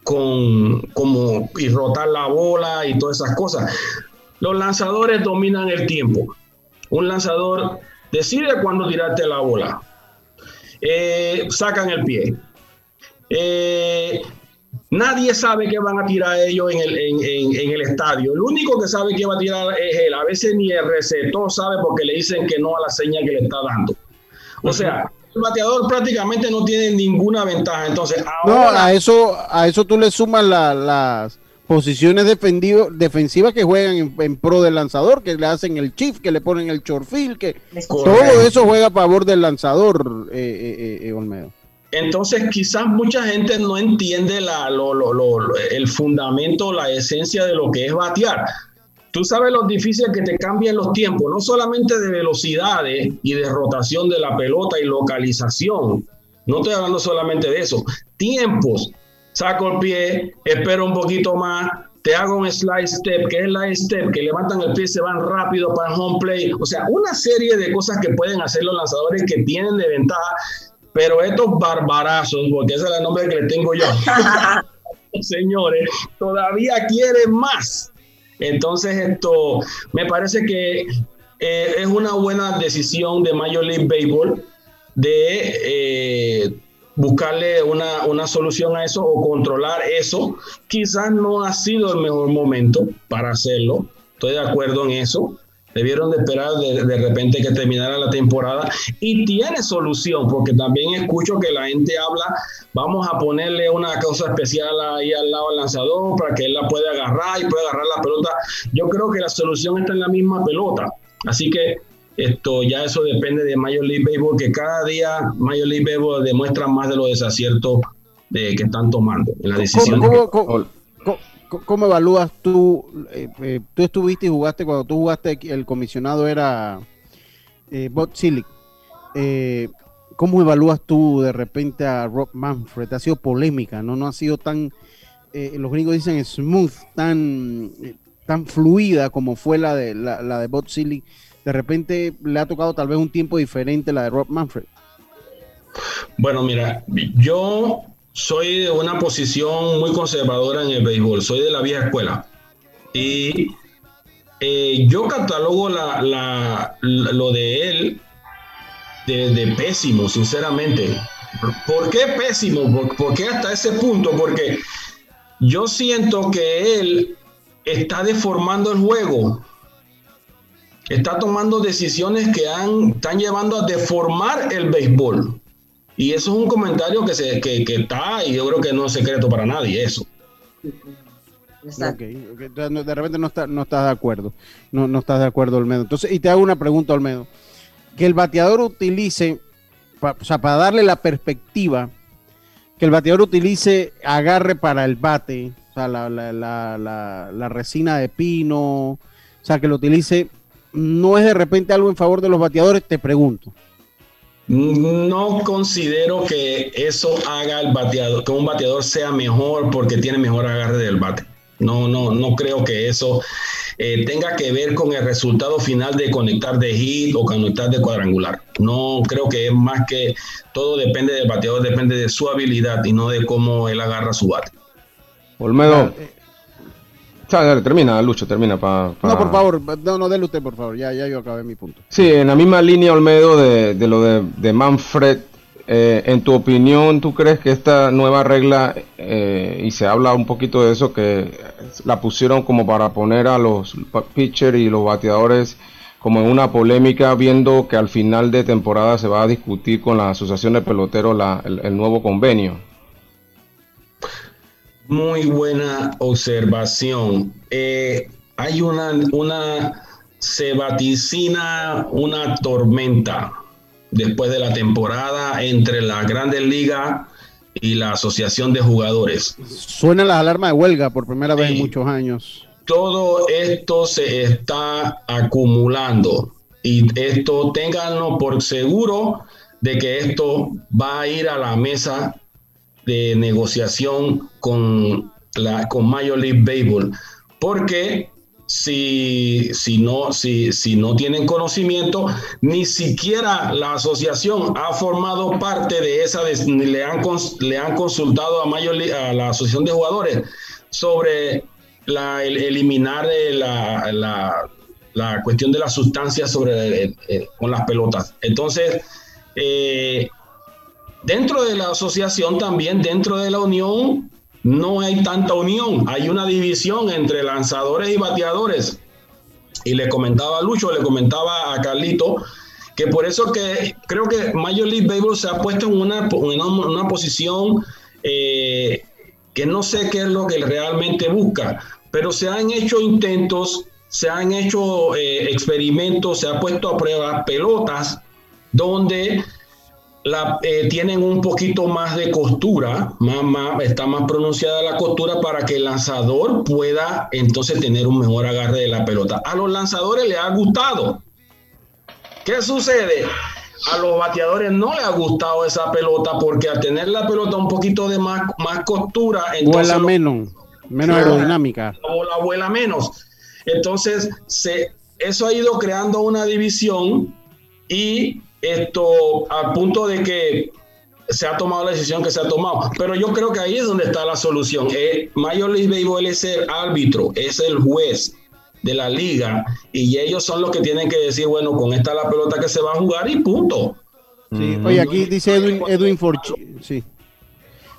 Speaker 12: con como y rotar la bola y todas esas cosas. Los lanzadores dominan el tiempo. Un lanzador decide cuándo tirarte la bola. Eh, sacan el pie. Eh, nadie sabe qué van a tirar ellos en el, en, en- en el estadio. El único que sabe qué va a tirar es él. A veces ni el receptor sabe porque le dicen que no a la señal que le está dando. O sea, el bateador prácticamente no tiene ninguna ventaja. Entonces,
Speaker 4: No,
Speaker 12: ahora,
Speaker 4: a eso, a eso tú le sumas la- las posiciones defensivas que juegan en, en pro del lanzador, que le hacen el shift, que le ponen el short field, que todo eso juega a favor del lanzador, eh, eh, eh, eh, Olmedo.
Speaker 12: Entonces, quizás mucha gente no entiende el fundamento, la esencia de lo que es batear. Tú sabes lo difícil que te cambian los tiempos, no solamente de velocidades y de rotación de la pelota y localización. No estoy hablando solamente de eso. Tiempos. Saco el pie, espero un poquito más, te hago un slide step, que es slide step, que levantan el pie se van rápido para el home play. O sea, una serie de cosas que pueden hacer los lanzadores que tienen de ventaja, pero estos barbarazos, porque ese es el nombre que le tengo yo, señores, todavía quieren más. Entonces, esto me parece que eh, es una buena decisión de Major League Baseball de eh, buscarle una, una solución a eso o controlar eso. Quizás no ha sido el mejor momento para hacerlo. Estoy de acuerdo en eso. Debieron de esperar de, de repente que terminara la temporada y tiene solución porque también escucho que la gente habla, vamos a ponerle una cosa especial ahí al lado del lanzador para que él la pueda agarrar y pueda agarrar la pelota. Yo creo que la solución está en la misma pelota. Así que esto ya eso depende de Major League Baseball, que cada día Major League Baseball demuestra más de los desaciertos de, que están tomando en la decisión.
Speaker 4: ¿Cómo, cómo- cómo- evalúas tú? eh, eh, tú estuviste y jugaste, cuando tú jugaste, el comisionado era eh, Bob Silic. Eh, ¿Cómo evalúas tú de repente a Rob Manfred? Ha sido polémica, ¿no? No ha sido tan, los gringos dicen smooth, tan, tan fluida como fue la de, la, la de Bob Silic. De repente le ha tocado tal vez un tiempo diferente la de Rob Manfred.
Speaker 12: Bueno, mira, yo soy de una posición muy conservadora en el béisbol, soy de la vieja escuela. Y eh, yo catalogo lo de él de, pésimo, sinceramente. ¿Por qué pésimo? ¿Por, qué hasta ese punto? Porque yo siento que él está deformando el juego. Está tomando decisiones que están llevando a deformar el béisbol. Y eso es un comentario que, se, que, que está y yo creo que no es secreto para nadie eso.
Speaker 4: De repente no, está, no estás de acuerdo. No, no estás de acuerdo, Olmedo. Entonces, y te hago una pregunta, Olmedo. Que el bateador utilice, pa- o sea, para darle la perspectiva, que el bateador utilice agarre para el bate, o sea, la, la- la- la- la resina de pino, o sea, que lo utilice, no es de repente algo en favor de los bateadores, te pregunto.
Speaker 12: No considero que eso haga el bateador, que un bateador sea mejor porque tiene mejor agarre del bate. No, no, no creo que eso eh, tenga que ver con el resultado final de conectar de hit o conectar de cuadrangular. No creo que es más que todo depende del bateador, depende de su habilidad y no de cómo él agarra su bate.
Speaker 7: Olmedo. Dale, termina, Lucho, termina para.
Speaker 4: No, por favor, no, no, déle usted, por favor, ya, ya yo acabé mi punto.
Speaker 7: Sí, en la misma línea, Olmedo, de, de lo de, de Manfred, eh, en tu opinión, ¿tú crees que esta nueva regla, eh, y se habla un poquito de eso, que la pusieron como para poner a los pitchers y los bateadores como en una polémica, viendo que al final de temporada se va a discutir con la Asociación de Peloteros la, el, el nuevo convenio?
Speaker 12: Muy buena observación. Eh, hay una, una, se vaticina una tormenta después de la temporada entre la Grandes Ligas y la Asociación de Jugadores.
Speaker 4: Suena las alarmas de huelga por primera vez en muchos años.
Speaker 12: Todo esto se está acumulando y esto ténganlo por seguro de que esto va a ir a la mesa de negociación con, la, con Major League Baseball, porque si, si, no, si, si no tienen conocimiento, ni siquiera la asociación ha formado parte de esa, le, han, le han consultado a, Major League, a la asociación de jugadores sobre la, el, eliminar la, la, la, cuestión de las sustancias sobre, eh, eh, con las pelotas. Entonces, eh, Dentro de la asociación también, dentro de la unión, no hay tanta unión. Hay una división entre lanzadores y bateadores. Y le comentaba a Lucho, le comentaba a Carlito, que por eso que creo que Major League Baseball se ha puesto en una, una posición eh, que no sé qué es lo que realmente busca, pero se han hecho intentos, se han hecho eh, experimentos, se ha puesto a prueba pelotas donde la, eh, tienen un poquito más de costura, más, está más pronunciada la costura para que el lanzador pueda entonces tener un mejor agarre de la pelota. A los lanzadores les ha gustado. ¿Qué sucede? A los bateadores no les ha gustado esa pelota porque al tener la pelota un poquito de más, más costura,
Speaker 4: vuela menos, menos aerodinámica.
Speaker 12: La bola vuela menos. Entonces, se, eso ha ido creando una división y esto al punto de que se ha tomado la decisión que se ha tomado. Pero yo creo que ahí es donde está la solución. Eh, Major League Baseball es el árbitro, es el juez de la liga y ellos son los que tienen que decir, bueno, con esta la pelota que se va a jugar y punto.
Speaker 4: Sí. Oye, aquí dice Edwin, Edwin Forchini, sí.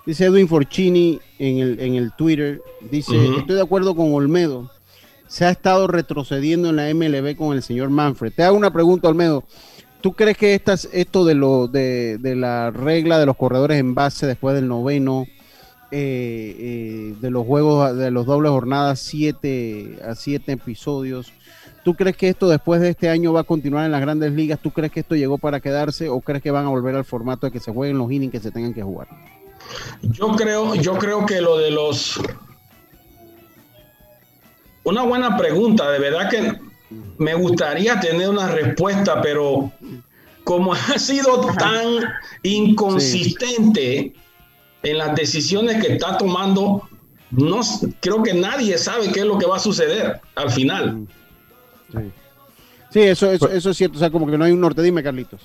Speaker 4: Dice Edwin Forchini en el, en el Twitter, dice, uh -huh. estoy de acuerdo con Olmedo, se ha estado retrocediendo en la MLB con el señor Manfred. Te hago una pregunta, Olmedo. ¿Tú crees que esto de, la regla de los corredores en base después del noveno, eh, eh, de los juegos, de los dobles jornadas, siete a siete episodios, ¿tú crees que esto después de este año va a continuar en las grandes ligas? ¿Tú crees que esto llegó para quedarse o crees que van a volver al formato de que se jueguen los innings que se tengan que jugar?
Speaker 12: Yo creo, yo creo que lo de los... Una buena pregunta, de verdad que me gustaría tener una respuesta, pero como ha sido tan inconsistente sí. en las decisiones que está tomando, no creo que nadie sabe qué es lo que va a suceder al final.
Speaker 4: Sí, sí eso, eso, eso, es cierto, o sea, como que no hay un norte, dime Carlitos.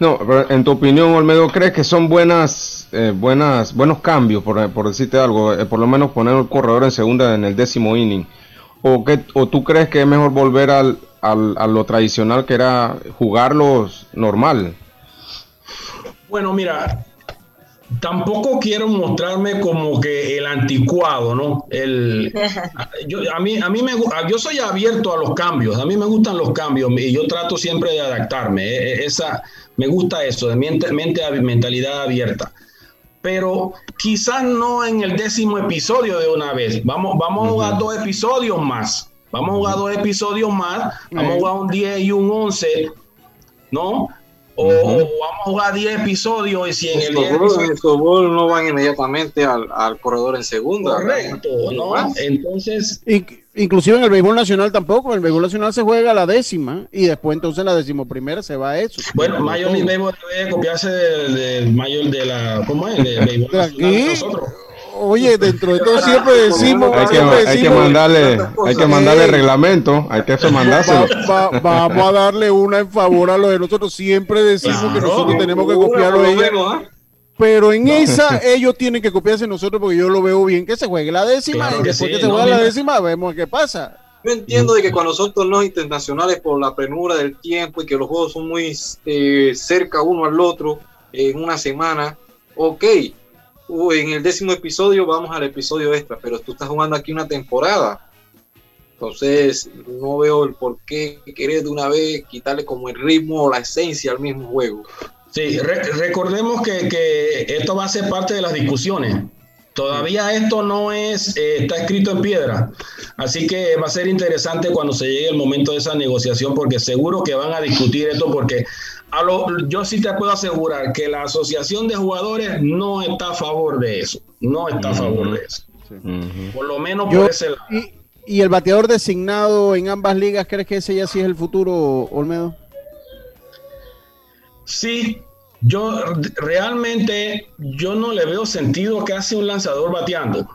Speaker 7: No, pero en tu opinión, Olmedo, ¿crees que son buenas, eh, buenas, buenos cambios, por, por decirte algo? Eh, por lo menos poner un corredor en segunda en el décimo inning. ¿O, que, ¿O tú crees que es mejor volver al, al, a lo tradicional que era jugarlos normal?
Speaker 12: Bueno, mira, tampoco quiero mostrarme como que el anticuado, ¿no? El, yo, a mí, a mí me, yo soy abierto a los cambios, a mí me gustan los cambios y yo trato siempre de adaptarme. Esa, me gusta eso, de mente, mente, mentalidad abierta. Pero quizás no en el décimo episodio de una vez. Vamos, vamos a jugar dos episodios más. Vamos a jugar dos episodios más. Vamos a jugar un 10 y un 11. ¿No? o, o vamos a jugar 10 episodios y si en el 10
Speaker 6: Estos
Speaker 12: episodios
Speaker 6: estos goles no van inmediatamente al, al corredor en segunda.
Speaker 12: Correcto, ¿no? Entonces,
Speaker 4: Inc- Inclusive en el béisbol nacional tampoco, en el béisbol nacional se juega la décima y después entonces la decimoprimera se va a eso.
Speaker 12: bueno, Major League Baseball debe copiarse del de, mayor de la, ¿cómo es? De béisbol
Speaker 4: De
Speaker 12: nacional de nosotros.
Speaker 4: oye, dentro de todo siempre decimos,
Speaker 7: Hay que,
Speaker 4: siempre
Speaker 7: hay que mandarle, hay que mandarle reglamento, hay que eso mandárselo.
Speaker 4: va- va- vamos a darle una en favor a lo de nosotros. Siempre decimos que nosotros tenemos que a ellos. Pero en esa ellos tienen que copiarse nosotros porque yo lo veo bien que se juegue la décima
Speaker 12: Claro
Speaker 4: y
Speaker 12: que
Speaker 4: después
Speaker 12: sí,
Speaker 4: que se
Speaker 12: no,
Speaker 4: juega la décima vemos qué pasa.
Speaker 6: Yo entiendo de que cuando son torneos internacionales por la prenura del tiempo y que los juegos son muy eh, cerca uno al otro en una semana, ok, uh, en el décimo episodio vamos al episodio extra, pero tú estás jugando aquí una temporada. Entonces no veo el por qué querer de una vez quitarle como el ritmo o la esencia al mismo juego.
Speaker 12: Sí, re- recordemos que, que esto va a ser parte de las discusiones. Todavía esto no es, eh, está escrito en piedra. Así que va a ser interesante cuando se llegue el momento de esa negociación, porque seguro que van a discutir esto, porque a lo, yo sí te puedo asegurar que la asociación de jugadores no está a favor de eso. No está a favor de eso. Por lo menos
Speaker 4: Yo-
Speaker 12: por ese lado.
Speaker 4: y, y el bateador designado en ambas ligas, ¿crees que ese ya sí es el futuro, Olmedo?
Speaker 12: Sí, yo realmente yo no le veo sentido que hace un lanzador bateando.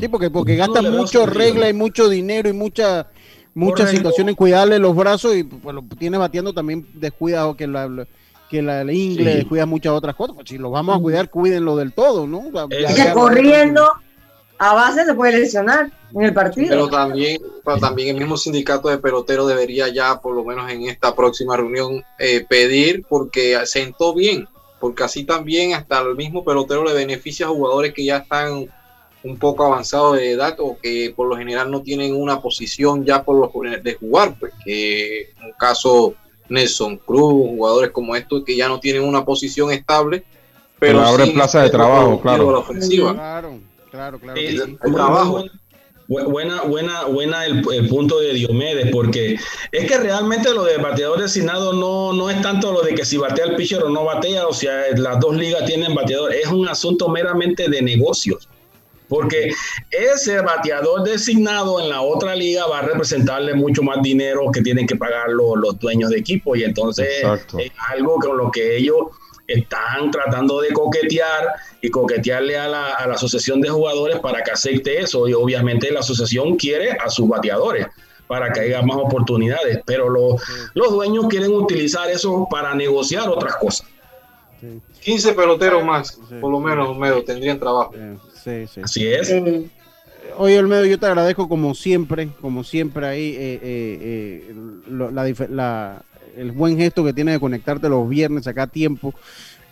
Speaker 4: Sí, porque, porque gasta
Speaker 12: no
Speaker 4: mucho regla y mucho dinero y mucha muchas situaciones en cuidarle los brazos y pues lo tiene bateando también descuidado que la que la, la ingle
Speaker 12: Sí.
Speaker 4: descuida muchas otras cosas. Pues si lo vamos a cuidar, cuídenlo del todo, ¿no? Ya-
Speaker 5: corriendo a base se puede lesionar en el
Speaker 6: Pero
Speaker 5: partido.
Speaker 6: también, pero también el mismo sindicato de peloteros debería ya, por lo menos en esta próxima reunión, eh, pedir porque sentó bien, porque así también hasta el mismo pelotero le beneficia a jugadores que ya están un poco avanzados de edad o que por lo general no tienen una posición ya por los de jugar, pues que en un caso Nelson Cruz, jugadores como estos que ya no tienen una posición estable, pero
Speaker 7: abre
Speaker 6: sí
Speaker 7: plaza de trabajo, claro.
Speaker 6: a la ofensiva.
Speaker 4: Claro, claro, claro.
Speaker 12: Sí.
Speaker 6: el trabajo.
Speaker 12: Buena, buena, buena el, el punto de Diomedes, porque es que realmente lo del bateador designado no, no es tanto lo de que si batea el pitcher o no batea, o sea, las dos ligas tienen bateador, es un asunto meramente de negocios. Porque ese bateador designado en la otra liga va a representarle mucho más dinero que tienen que pagar los, los dueños de equipo. Y entonces
Speaker 7: Exacto.
Speaker 12: es algo con lo que ellos están tratando de coquetear y coquetearle a la, a la asociación de jugadores para que acepte eso. Y obviamente la asociación quiere a sus bateadores para que haya más oportunidades, pero los, los dueños quieren utilizar eso para negociar otras cosas.
Speaker 6: 15 peloteros más,
Speaker 4: Sí.
Speaker 6: por lo menos, medio, tendrían trabajo.
Speaker 4: Sí, sí.
Speaker 12: Así es.
Speaker 5: Sí.
Speaker 4: Oye, Olmedo, yo te agradezco como siempre, como siempre ahí, eh, eh, eh, lo- la la- el buen gesto que tienes de conectarte los viernes acá a tiempo.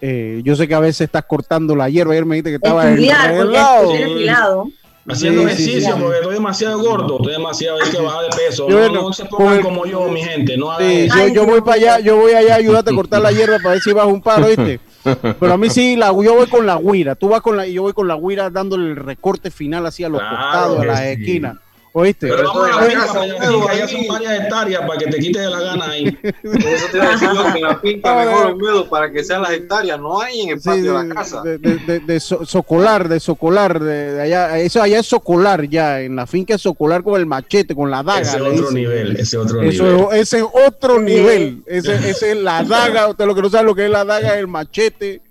Speaker 4: Eh, yo sé que a veces estás cortando la hierba, ayer me dijiste que estaba
Speaker 5: Estudiar, desfilado.
Speaker 12: Haciendo
Speaker 4: Sí,
Speaker 12: ejercicio
Speaker 4: sí.
Speaker 12: porque estoy demasiado gordo, estoy demasiado, hay que bajar de peso.
Speaker 4: Yo,
Speaker 12: No,
Speaker 4: bueno,
Speaker 12: no se pongan
Speaker 4: el-
Speaker 12: como yo, mi gente, no
Speaker 4: Sí, yo, yo voy para allá, yo voy allá a ayudarte a cortar la hierba para ver si bajo un paro, ¿viste? Pero a mí sí, la, yo voy con la guira, tú vas con la, y yo voy con la guira dándole el recorte final así a los
Speaker 12: Claro
Speaker 4: costados, a las
Speaker 12: sí.
Speaker 4: esquinas. ¿Oíste?
Speaker 12: Pero vamos a la finca allá, son varias hectáreas para que te quites de la gana ahí.
Speaker 6: Eso te iba a decir que en la finca mejor para que sean las hectáreas, no hay en el
Speaker 4: Sí,
Speaker 6: patio de
Speaker 4: de,
Speaker 6: la casa.
Speaker 4: de, de- de- de so- socolar, de socolar, de, de allá, eso allá es socolar ya, en la finca es socolar con el machete, con la daga.
Speaker 12: Ese
Speaker 4: le
Speaker 12: otro nivel, ese otro
Speaker 4: Eso
Speaker 12: nivel.
Speaker 4: es, ese es otro nivel, ese, ese es la daga, usted lo que no sabe lo que es la daga, el machete,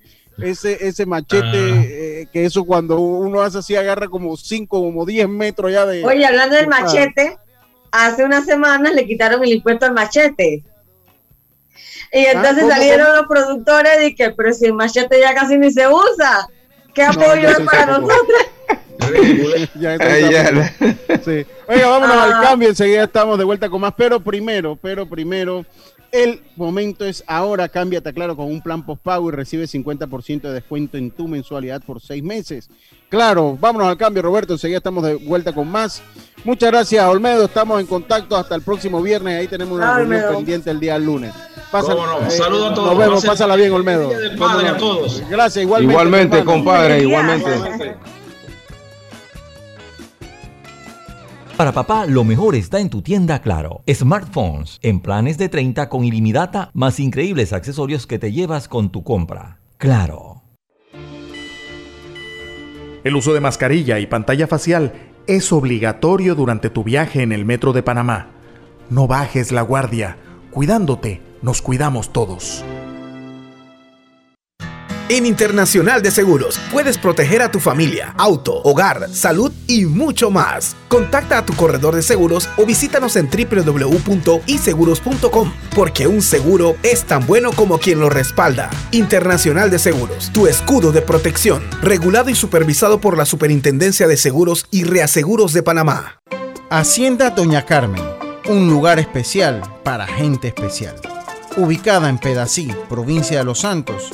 Speaker 4: ese, ese machete,
Speaker 12: Ah.
Speaker 4: eh, que eso cuando uno hace así agarra como 5, como 10 metros ya de...
Speaker 5: Oye, hablando del
Speaker 4: Ah.
Speaker 5: machete, hace unas semanas le quitaron el impuesto al machete. Y entonces
Speaker 4: ¿cómo,
Speaker 5: salieron los productores y que, pero si el machete ya casi ni se usa, ¿qué apoyo
Speaker 4: no
Speaker 5: es para nosotros?
Speaker 4: Ya
Speaker 7: Ay, ya.
Speaker 4: Sí. Oiga, vámonos
Speaker 5: Ah.
Speaker 4: al cambio, enseguida estamos de vuelta con más, pero primero, pero primero, el momento es ahora, cámbiate claro con un plan postpago y recibe 50% de descuento en tu mensualidad por seis meses. Claro, vámonos al cambio, Roberto, enseguida estamos de vuelta con más. Muchas gracias, Olmedo, estamos en contacto hasta el próximo viernes, ahí tenemos una reunión
Speaker 5: Olmedo.
Speaker 4: pendiente el día lunes. Pásala-
Speaker 12: no.
Speaker 4: eh,
Speaker 12: Saludos a todos.
Speaker 4: Nos vemos, pásala bien, Olmedo.
Speaker 12: Padre a todos.
Speaker 4: Gracias, igualmente.
Speaker 7: Igualmente,
Speaker 4: compadre.
Speaker 7: igualmente.
Speaker 10: Para papá, lo mejor está en tu tienda Claro. Smartphones en planes de 30 con ilimitada más increíbles accesorios que te llevas con tu compra. Claro.
Speaker 11: El uso de mascarilla y pantalla facial es obligatorio durante tu viaje en el metro de Panamá. No bajes la guardia. Cuidándote, nos cuidamos todos.
Speaker 13: En Internacional de Seguros puedes proteger a tu familia, auto, hogar, salud y mucho más. Contacta a tu corredor de seguros o visítanos en www.iseguros.com porque un seguro es tan bueno como quien lo respalda. Internacional de Seguros, tu escudo de protección, regulado y supervisado por la Superintendencia de Seguros y Reaseguros de Panamá.
Speaker 4: Hacienda Doña Carmen, un lugar especial para gente especial. Ubicada en Pedací, provincia de Los Santos,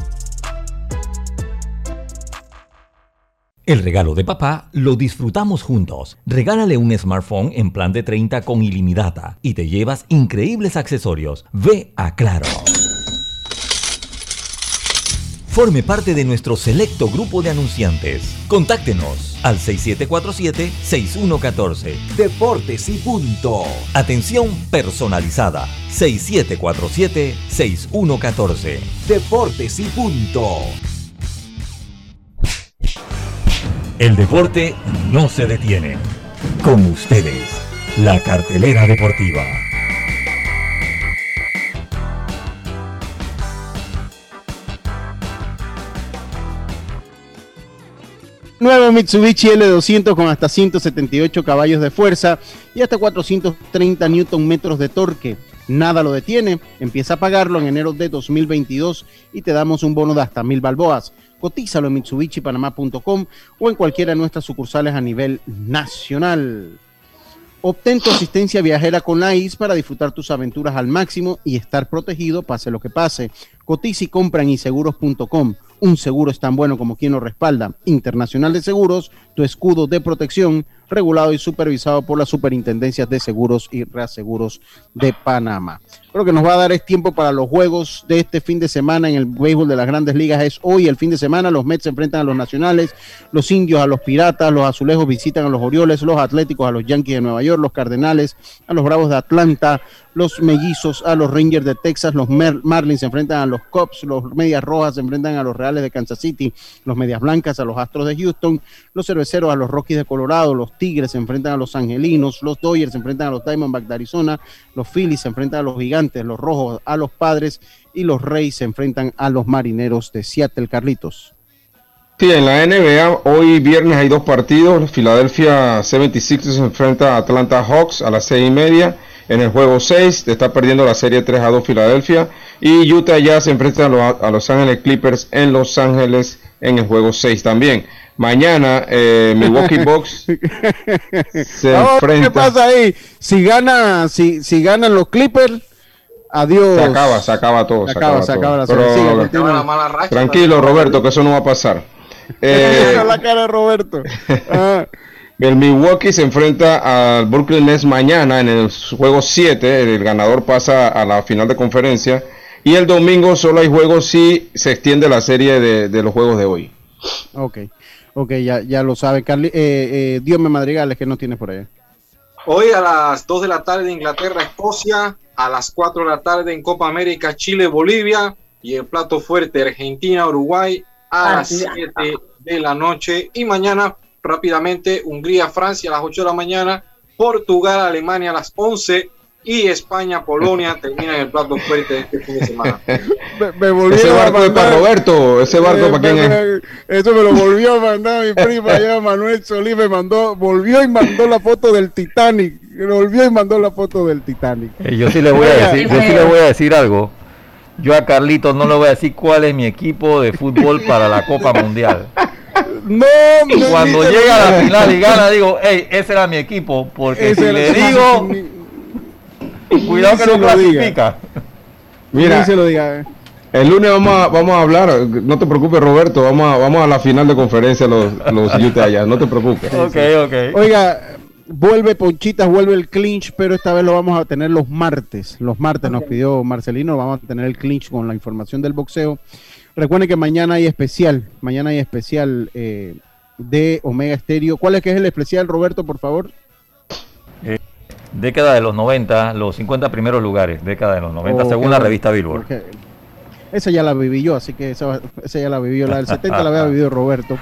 Speaker 10: El regalo de papá lo disfrutamos juntos. Regálale un smartphone en plan de 30 con ilimitada y te llevas increíbles accesorios. Ve a Claro. Forme parte de nuestro selecto grupo de anunciantes. Contáctenos al 6747-6114.
Speaker 1: Deportes y punto.
Speaker 10: Atención personalizada. 6747-6114.
Speaker 1: Deportes y punto.
Speaker 10: El deporte no se detiene. Con ustedes, la cartelera deportiva.
Speaker 4: Nuevo Mitsubishi L200 con hasta 178 caballos de fuerza y hasta 430 Newton metros de torque. Nada lo detiene. Empieza a pagarlo en enero de 2022 y te damos un bono de hasta mil balboas. Cotízalo en MitsubishiPanamá.com o en cualquiera de nuestras sucursales a nivel nacional. Obtén tu asistencia viajera con la IS para disfrutar tus aventuras al máximo y estar protegido pase lo que pase. Cotiza y compra en iseguros.com. Un seguro es tan bueno como quien lo respalda. Internacional de Seguros, tu escudo de protección, regulado y supervisado por las superintendencias de seguros y reaseguros de Panamá. Creo que nos va a dar es tiempo para los juegos de este fin de semana en el béisbol de las grandes ligas. Es hoy el fin de semana. Los Mets se enfrentan a los Nacionales, los Indios a los Piratas, los Azulejos visitan a los Orioles, los Atléticos a los Yankees de Nueva York, los Cardenales a los Bravos de Atlanta, los Mellizos a los Rangers de Texas, los Mer- Marlins se enfrentan a los Cubs, los Medias Rojas se enfrentan a los Reales de Kansas City, los Medias Blancas a los Astros de Houston, los Cerveceros a los Rockies de Colorado, los Tigres se enfrentan a los Angelinos, los Dodgers se enfrentan a los Diamondbacks de Arizona, los Phillies se enfrentan a los Gigantes, los Rojos a los Padres y los Reyes se enfrentan a los Marineros de Seattle, Carlitos.
Speaker 7: Sí, en la NBA hoy viernes hay dos partidos. Philadelphia 76ers se enfrenta a Atlanta Hawks a las seis y media. En el juego 6 está perdiendo la serie 3 a 2 Filadelfia. Y Utah Jazz se enfrenta a los, a Los Ángeles Clippers en Los Ángeles en el juego 6 también. Mañana eh, Milwaukee Bucks se
Speaker 4: Ahora, ¿Qué
Speaker 7: enfrenta.
Speaker 4: pasa ahí? Si gana, si, si ganan los Clippers, adiós.
Speaker 7: Se acaba, se acaba todo.
Speaker 4: Se acaba, se
Speaker 7: todo.
Speaker 4: acaba la
Speaker 7: Pero-.
Speaker 4: Sigue, continúa.
Speaker 7: Tranquilo, Roberto, que eso no va a pasar. Eh,
Speaker 4: Mira la cara de Roberto. Ah,
Speaker 7: El Milwaukee se enfrenta al Brooklyn Nets mañana en el juego 7. El ganador pasa a la final de conferencia. Y el domingo solo hay juegos si se extiende la serie de, de los juegos de hoy.
Speaker 4: ok, ok, ya, ya lo sabe. Carli, eh, eh, Dios me madrigales que no tiene por ahí.
Speaker 6: Hoy a las 2 de la tarde Inglaterra, Escocia, a las 4 de la tarde en Copa América, Chile, Bolivia y el plato fuerte Argentina, Uruguay a las 7 de la noche. Y mañana rápidamente Hungría, Francia a las 8 de la mañana, Portugal, Alemania a las 11 y España, Polonia terminan el plato fuerte de este fin de semana.
Speaker 4: Me, me volvieron
Speaker 7: Ese
Speaker 4: a
Speaker 7: barco es para
Speaker 4: mandar-
Speaker 7: Roberto. Ese barco
Speaker 4: Eh,
Speaker 7: para quién es.
Speaker 4: Eso me lo volvió a mandar mi prima allá, Manuel Solís, me mandó, volvió y mandó la foto del Titanic. Volvió y mandó la foto del Titanic.
Speaker 8: Eh, yo sí le voy a decir, yo sí le voy a decir algo. Yo a Carlitos no le voy a decir cuál es mi equipo de fútbol para la Copa Mundial.
Speaker 4: No,
Speaker 8: cuando llega a la final y gana, digo, hey, ese era mi equipo. Porque
Speaker 4: Ese
Speaker 8: si le digo, Cuidado que no
Speaker 4: lo diga.
Speaker 8: clasifica.
Speaker 7: Mira,
Speaker 4: se lo diga.
Speaker 7: el lunes vamos a, vamos a hablar, no te preocupes Roberto, vamos a, vamos a la final de conferencia los, los Utah allá, no te preocupes.
Speaker 8: Ok, ok.
Speaker 4: Oiga, vuelve Ponchitas, vuelve el clinch, pero esta vez lo vamos a tener los martes. Los martes nos pidió Marcelino, vamos a tener el clinch con la información del boxeo. Recuerden que mañana hay especial, mañana hay especial eh, de Omega Stereo. ¿Cuál es que es el especial, Roberto, por favor?
Speaker 8: Década de los 90, los 50 primeros lugares, década de los 90,
Speaker 4: Oh,
Speaker 8: según la revista Billboard.
Speaker 4: Esa ya la viví yo, así que esa, esa ya la viví yo. La del 70 la había vivido Roberto.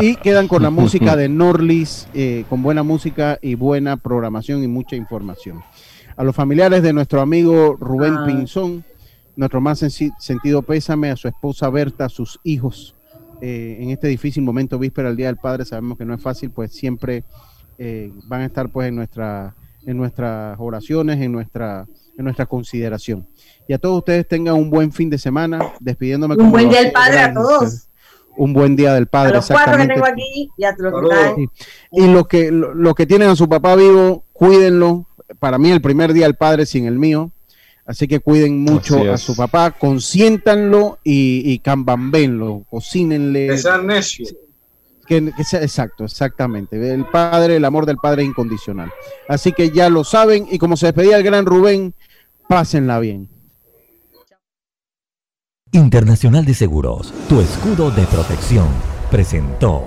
Speaker 4: Y quedan con la música de Norlis, eh, con buena música y buena programación y mucha información. A los familiares de nuestro amigo Rubén
Speaker 5: Ah.
Speaker 4: Pinzón, nuestro más sentido pésame a su esposa Berta, a sus hijos. eh, en este difícil momento, víspera al Día del Padre, sabemos que no es fácil, pues siempre eh, van a estar pues en, nuestra, en nuestras oraciones, en nuestra, en nuestra consideración. Y a todos ustedes tengan un buen fin de semana, despidiéndome
Speaker 5: Un buen día del padre a todos.
Speaker 4: Un buen día del
Speaker 5: A
Speaker 4: padre,
Speaker 5: los cuatro que tengo aquí, ya te lo
Speaker 6: Saludos.
Speaker 5: traen.
Speaker 4: Sí. Y los que, lo- los que tienen a su papá vivo, cuídenlo. Para mí el primer día del padre sin el mío. Así que cuiden mucho a su papá, consiéntanlo y, y cambambenlo, cocínenle.
Speaker 6: Que necio.
Speaker 4: Que, exacto, exactamente. El padre, el amor del padre incondicional. Así que ya lo saben. Y como se despedía el gran Rubén, pásenla bien.
Speaker 10: Internacional de Seguros, tu escudo de protección, presentó.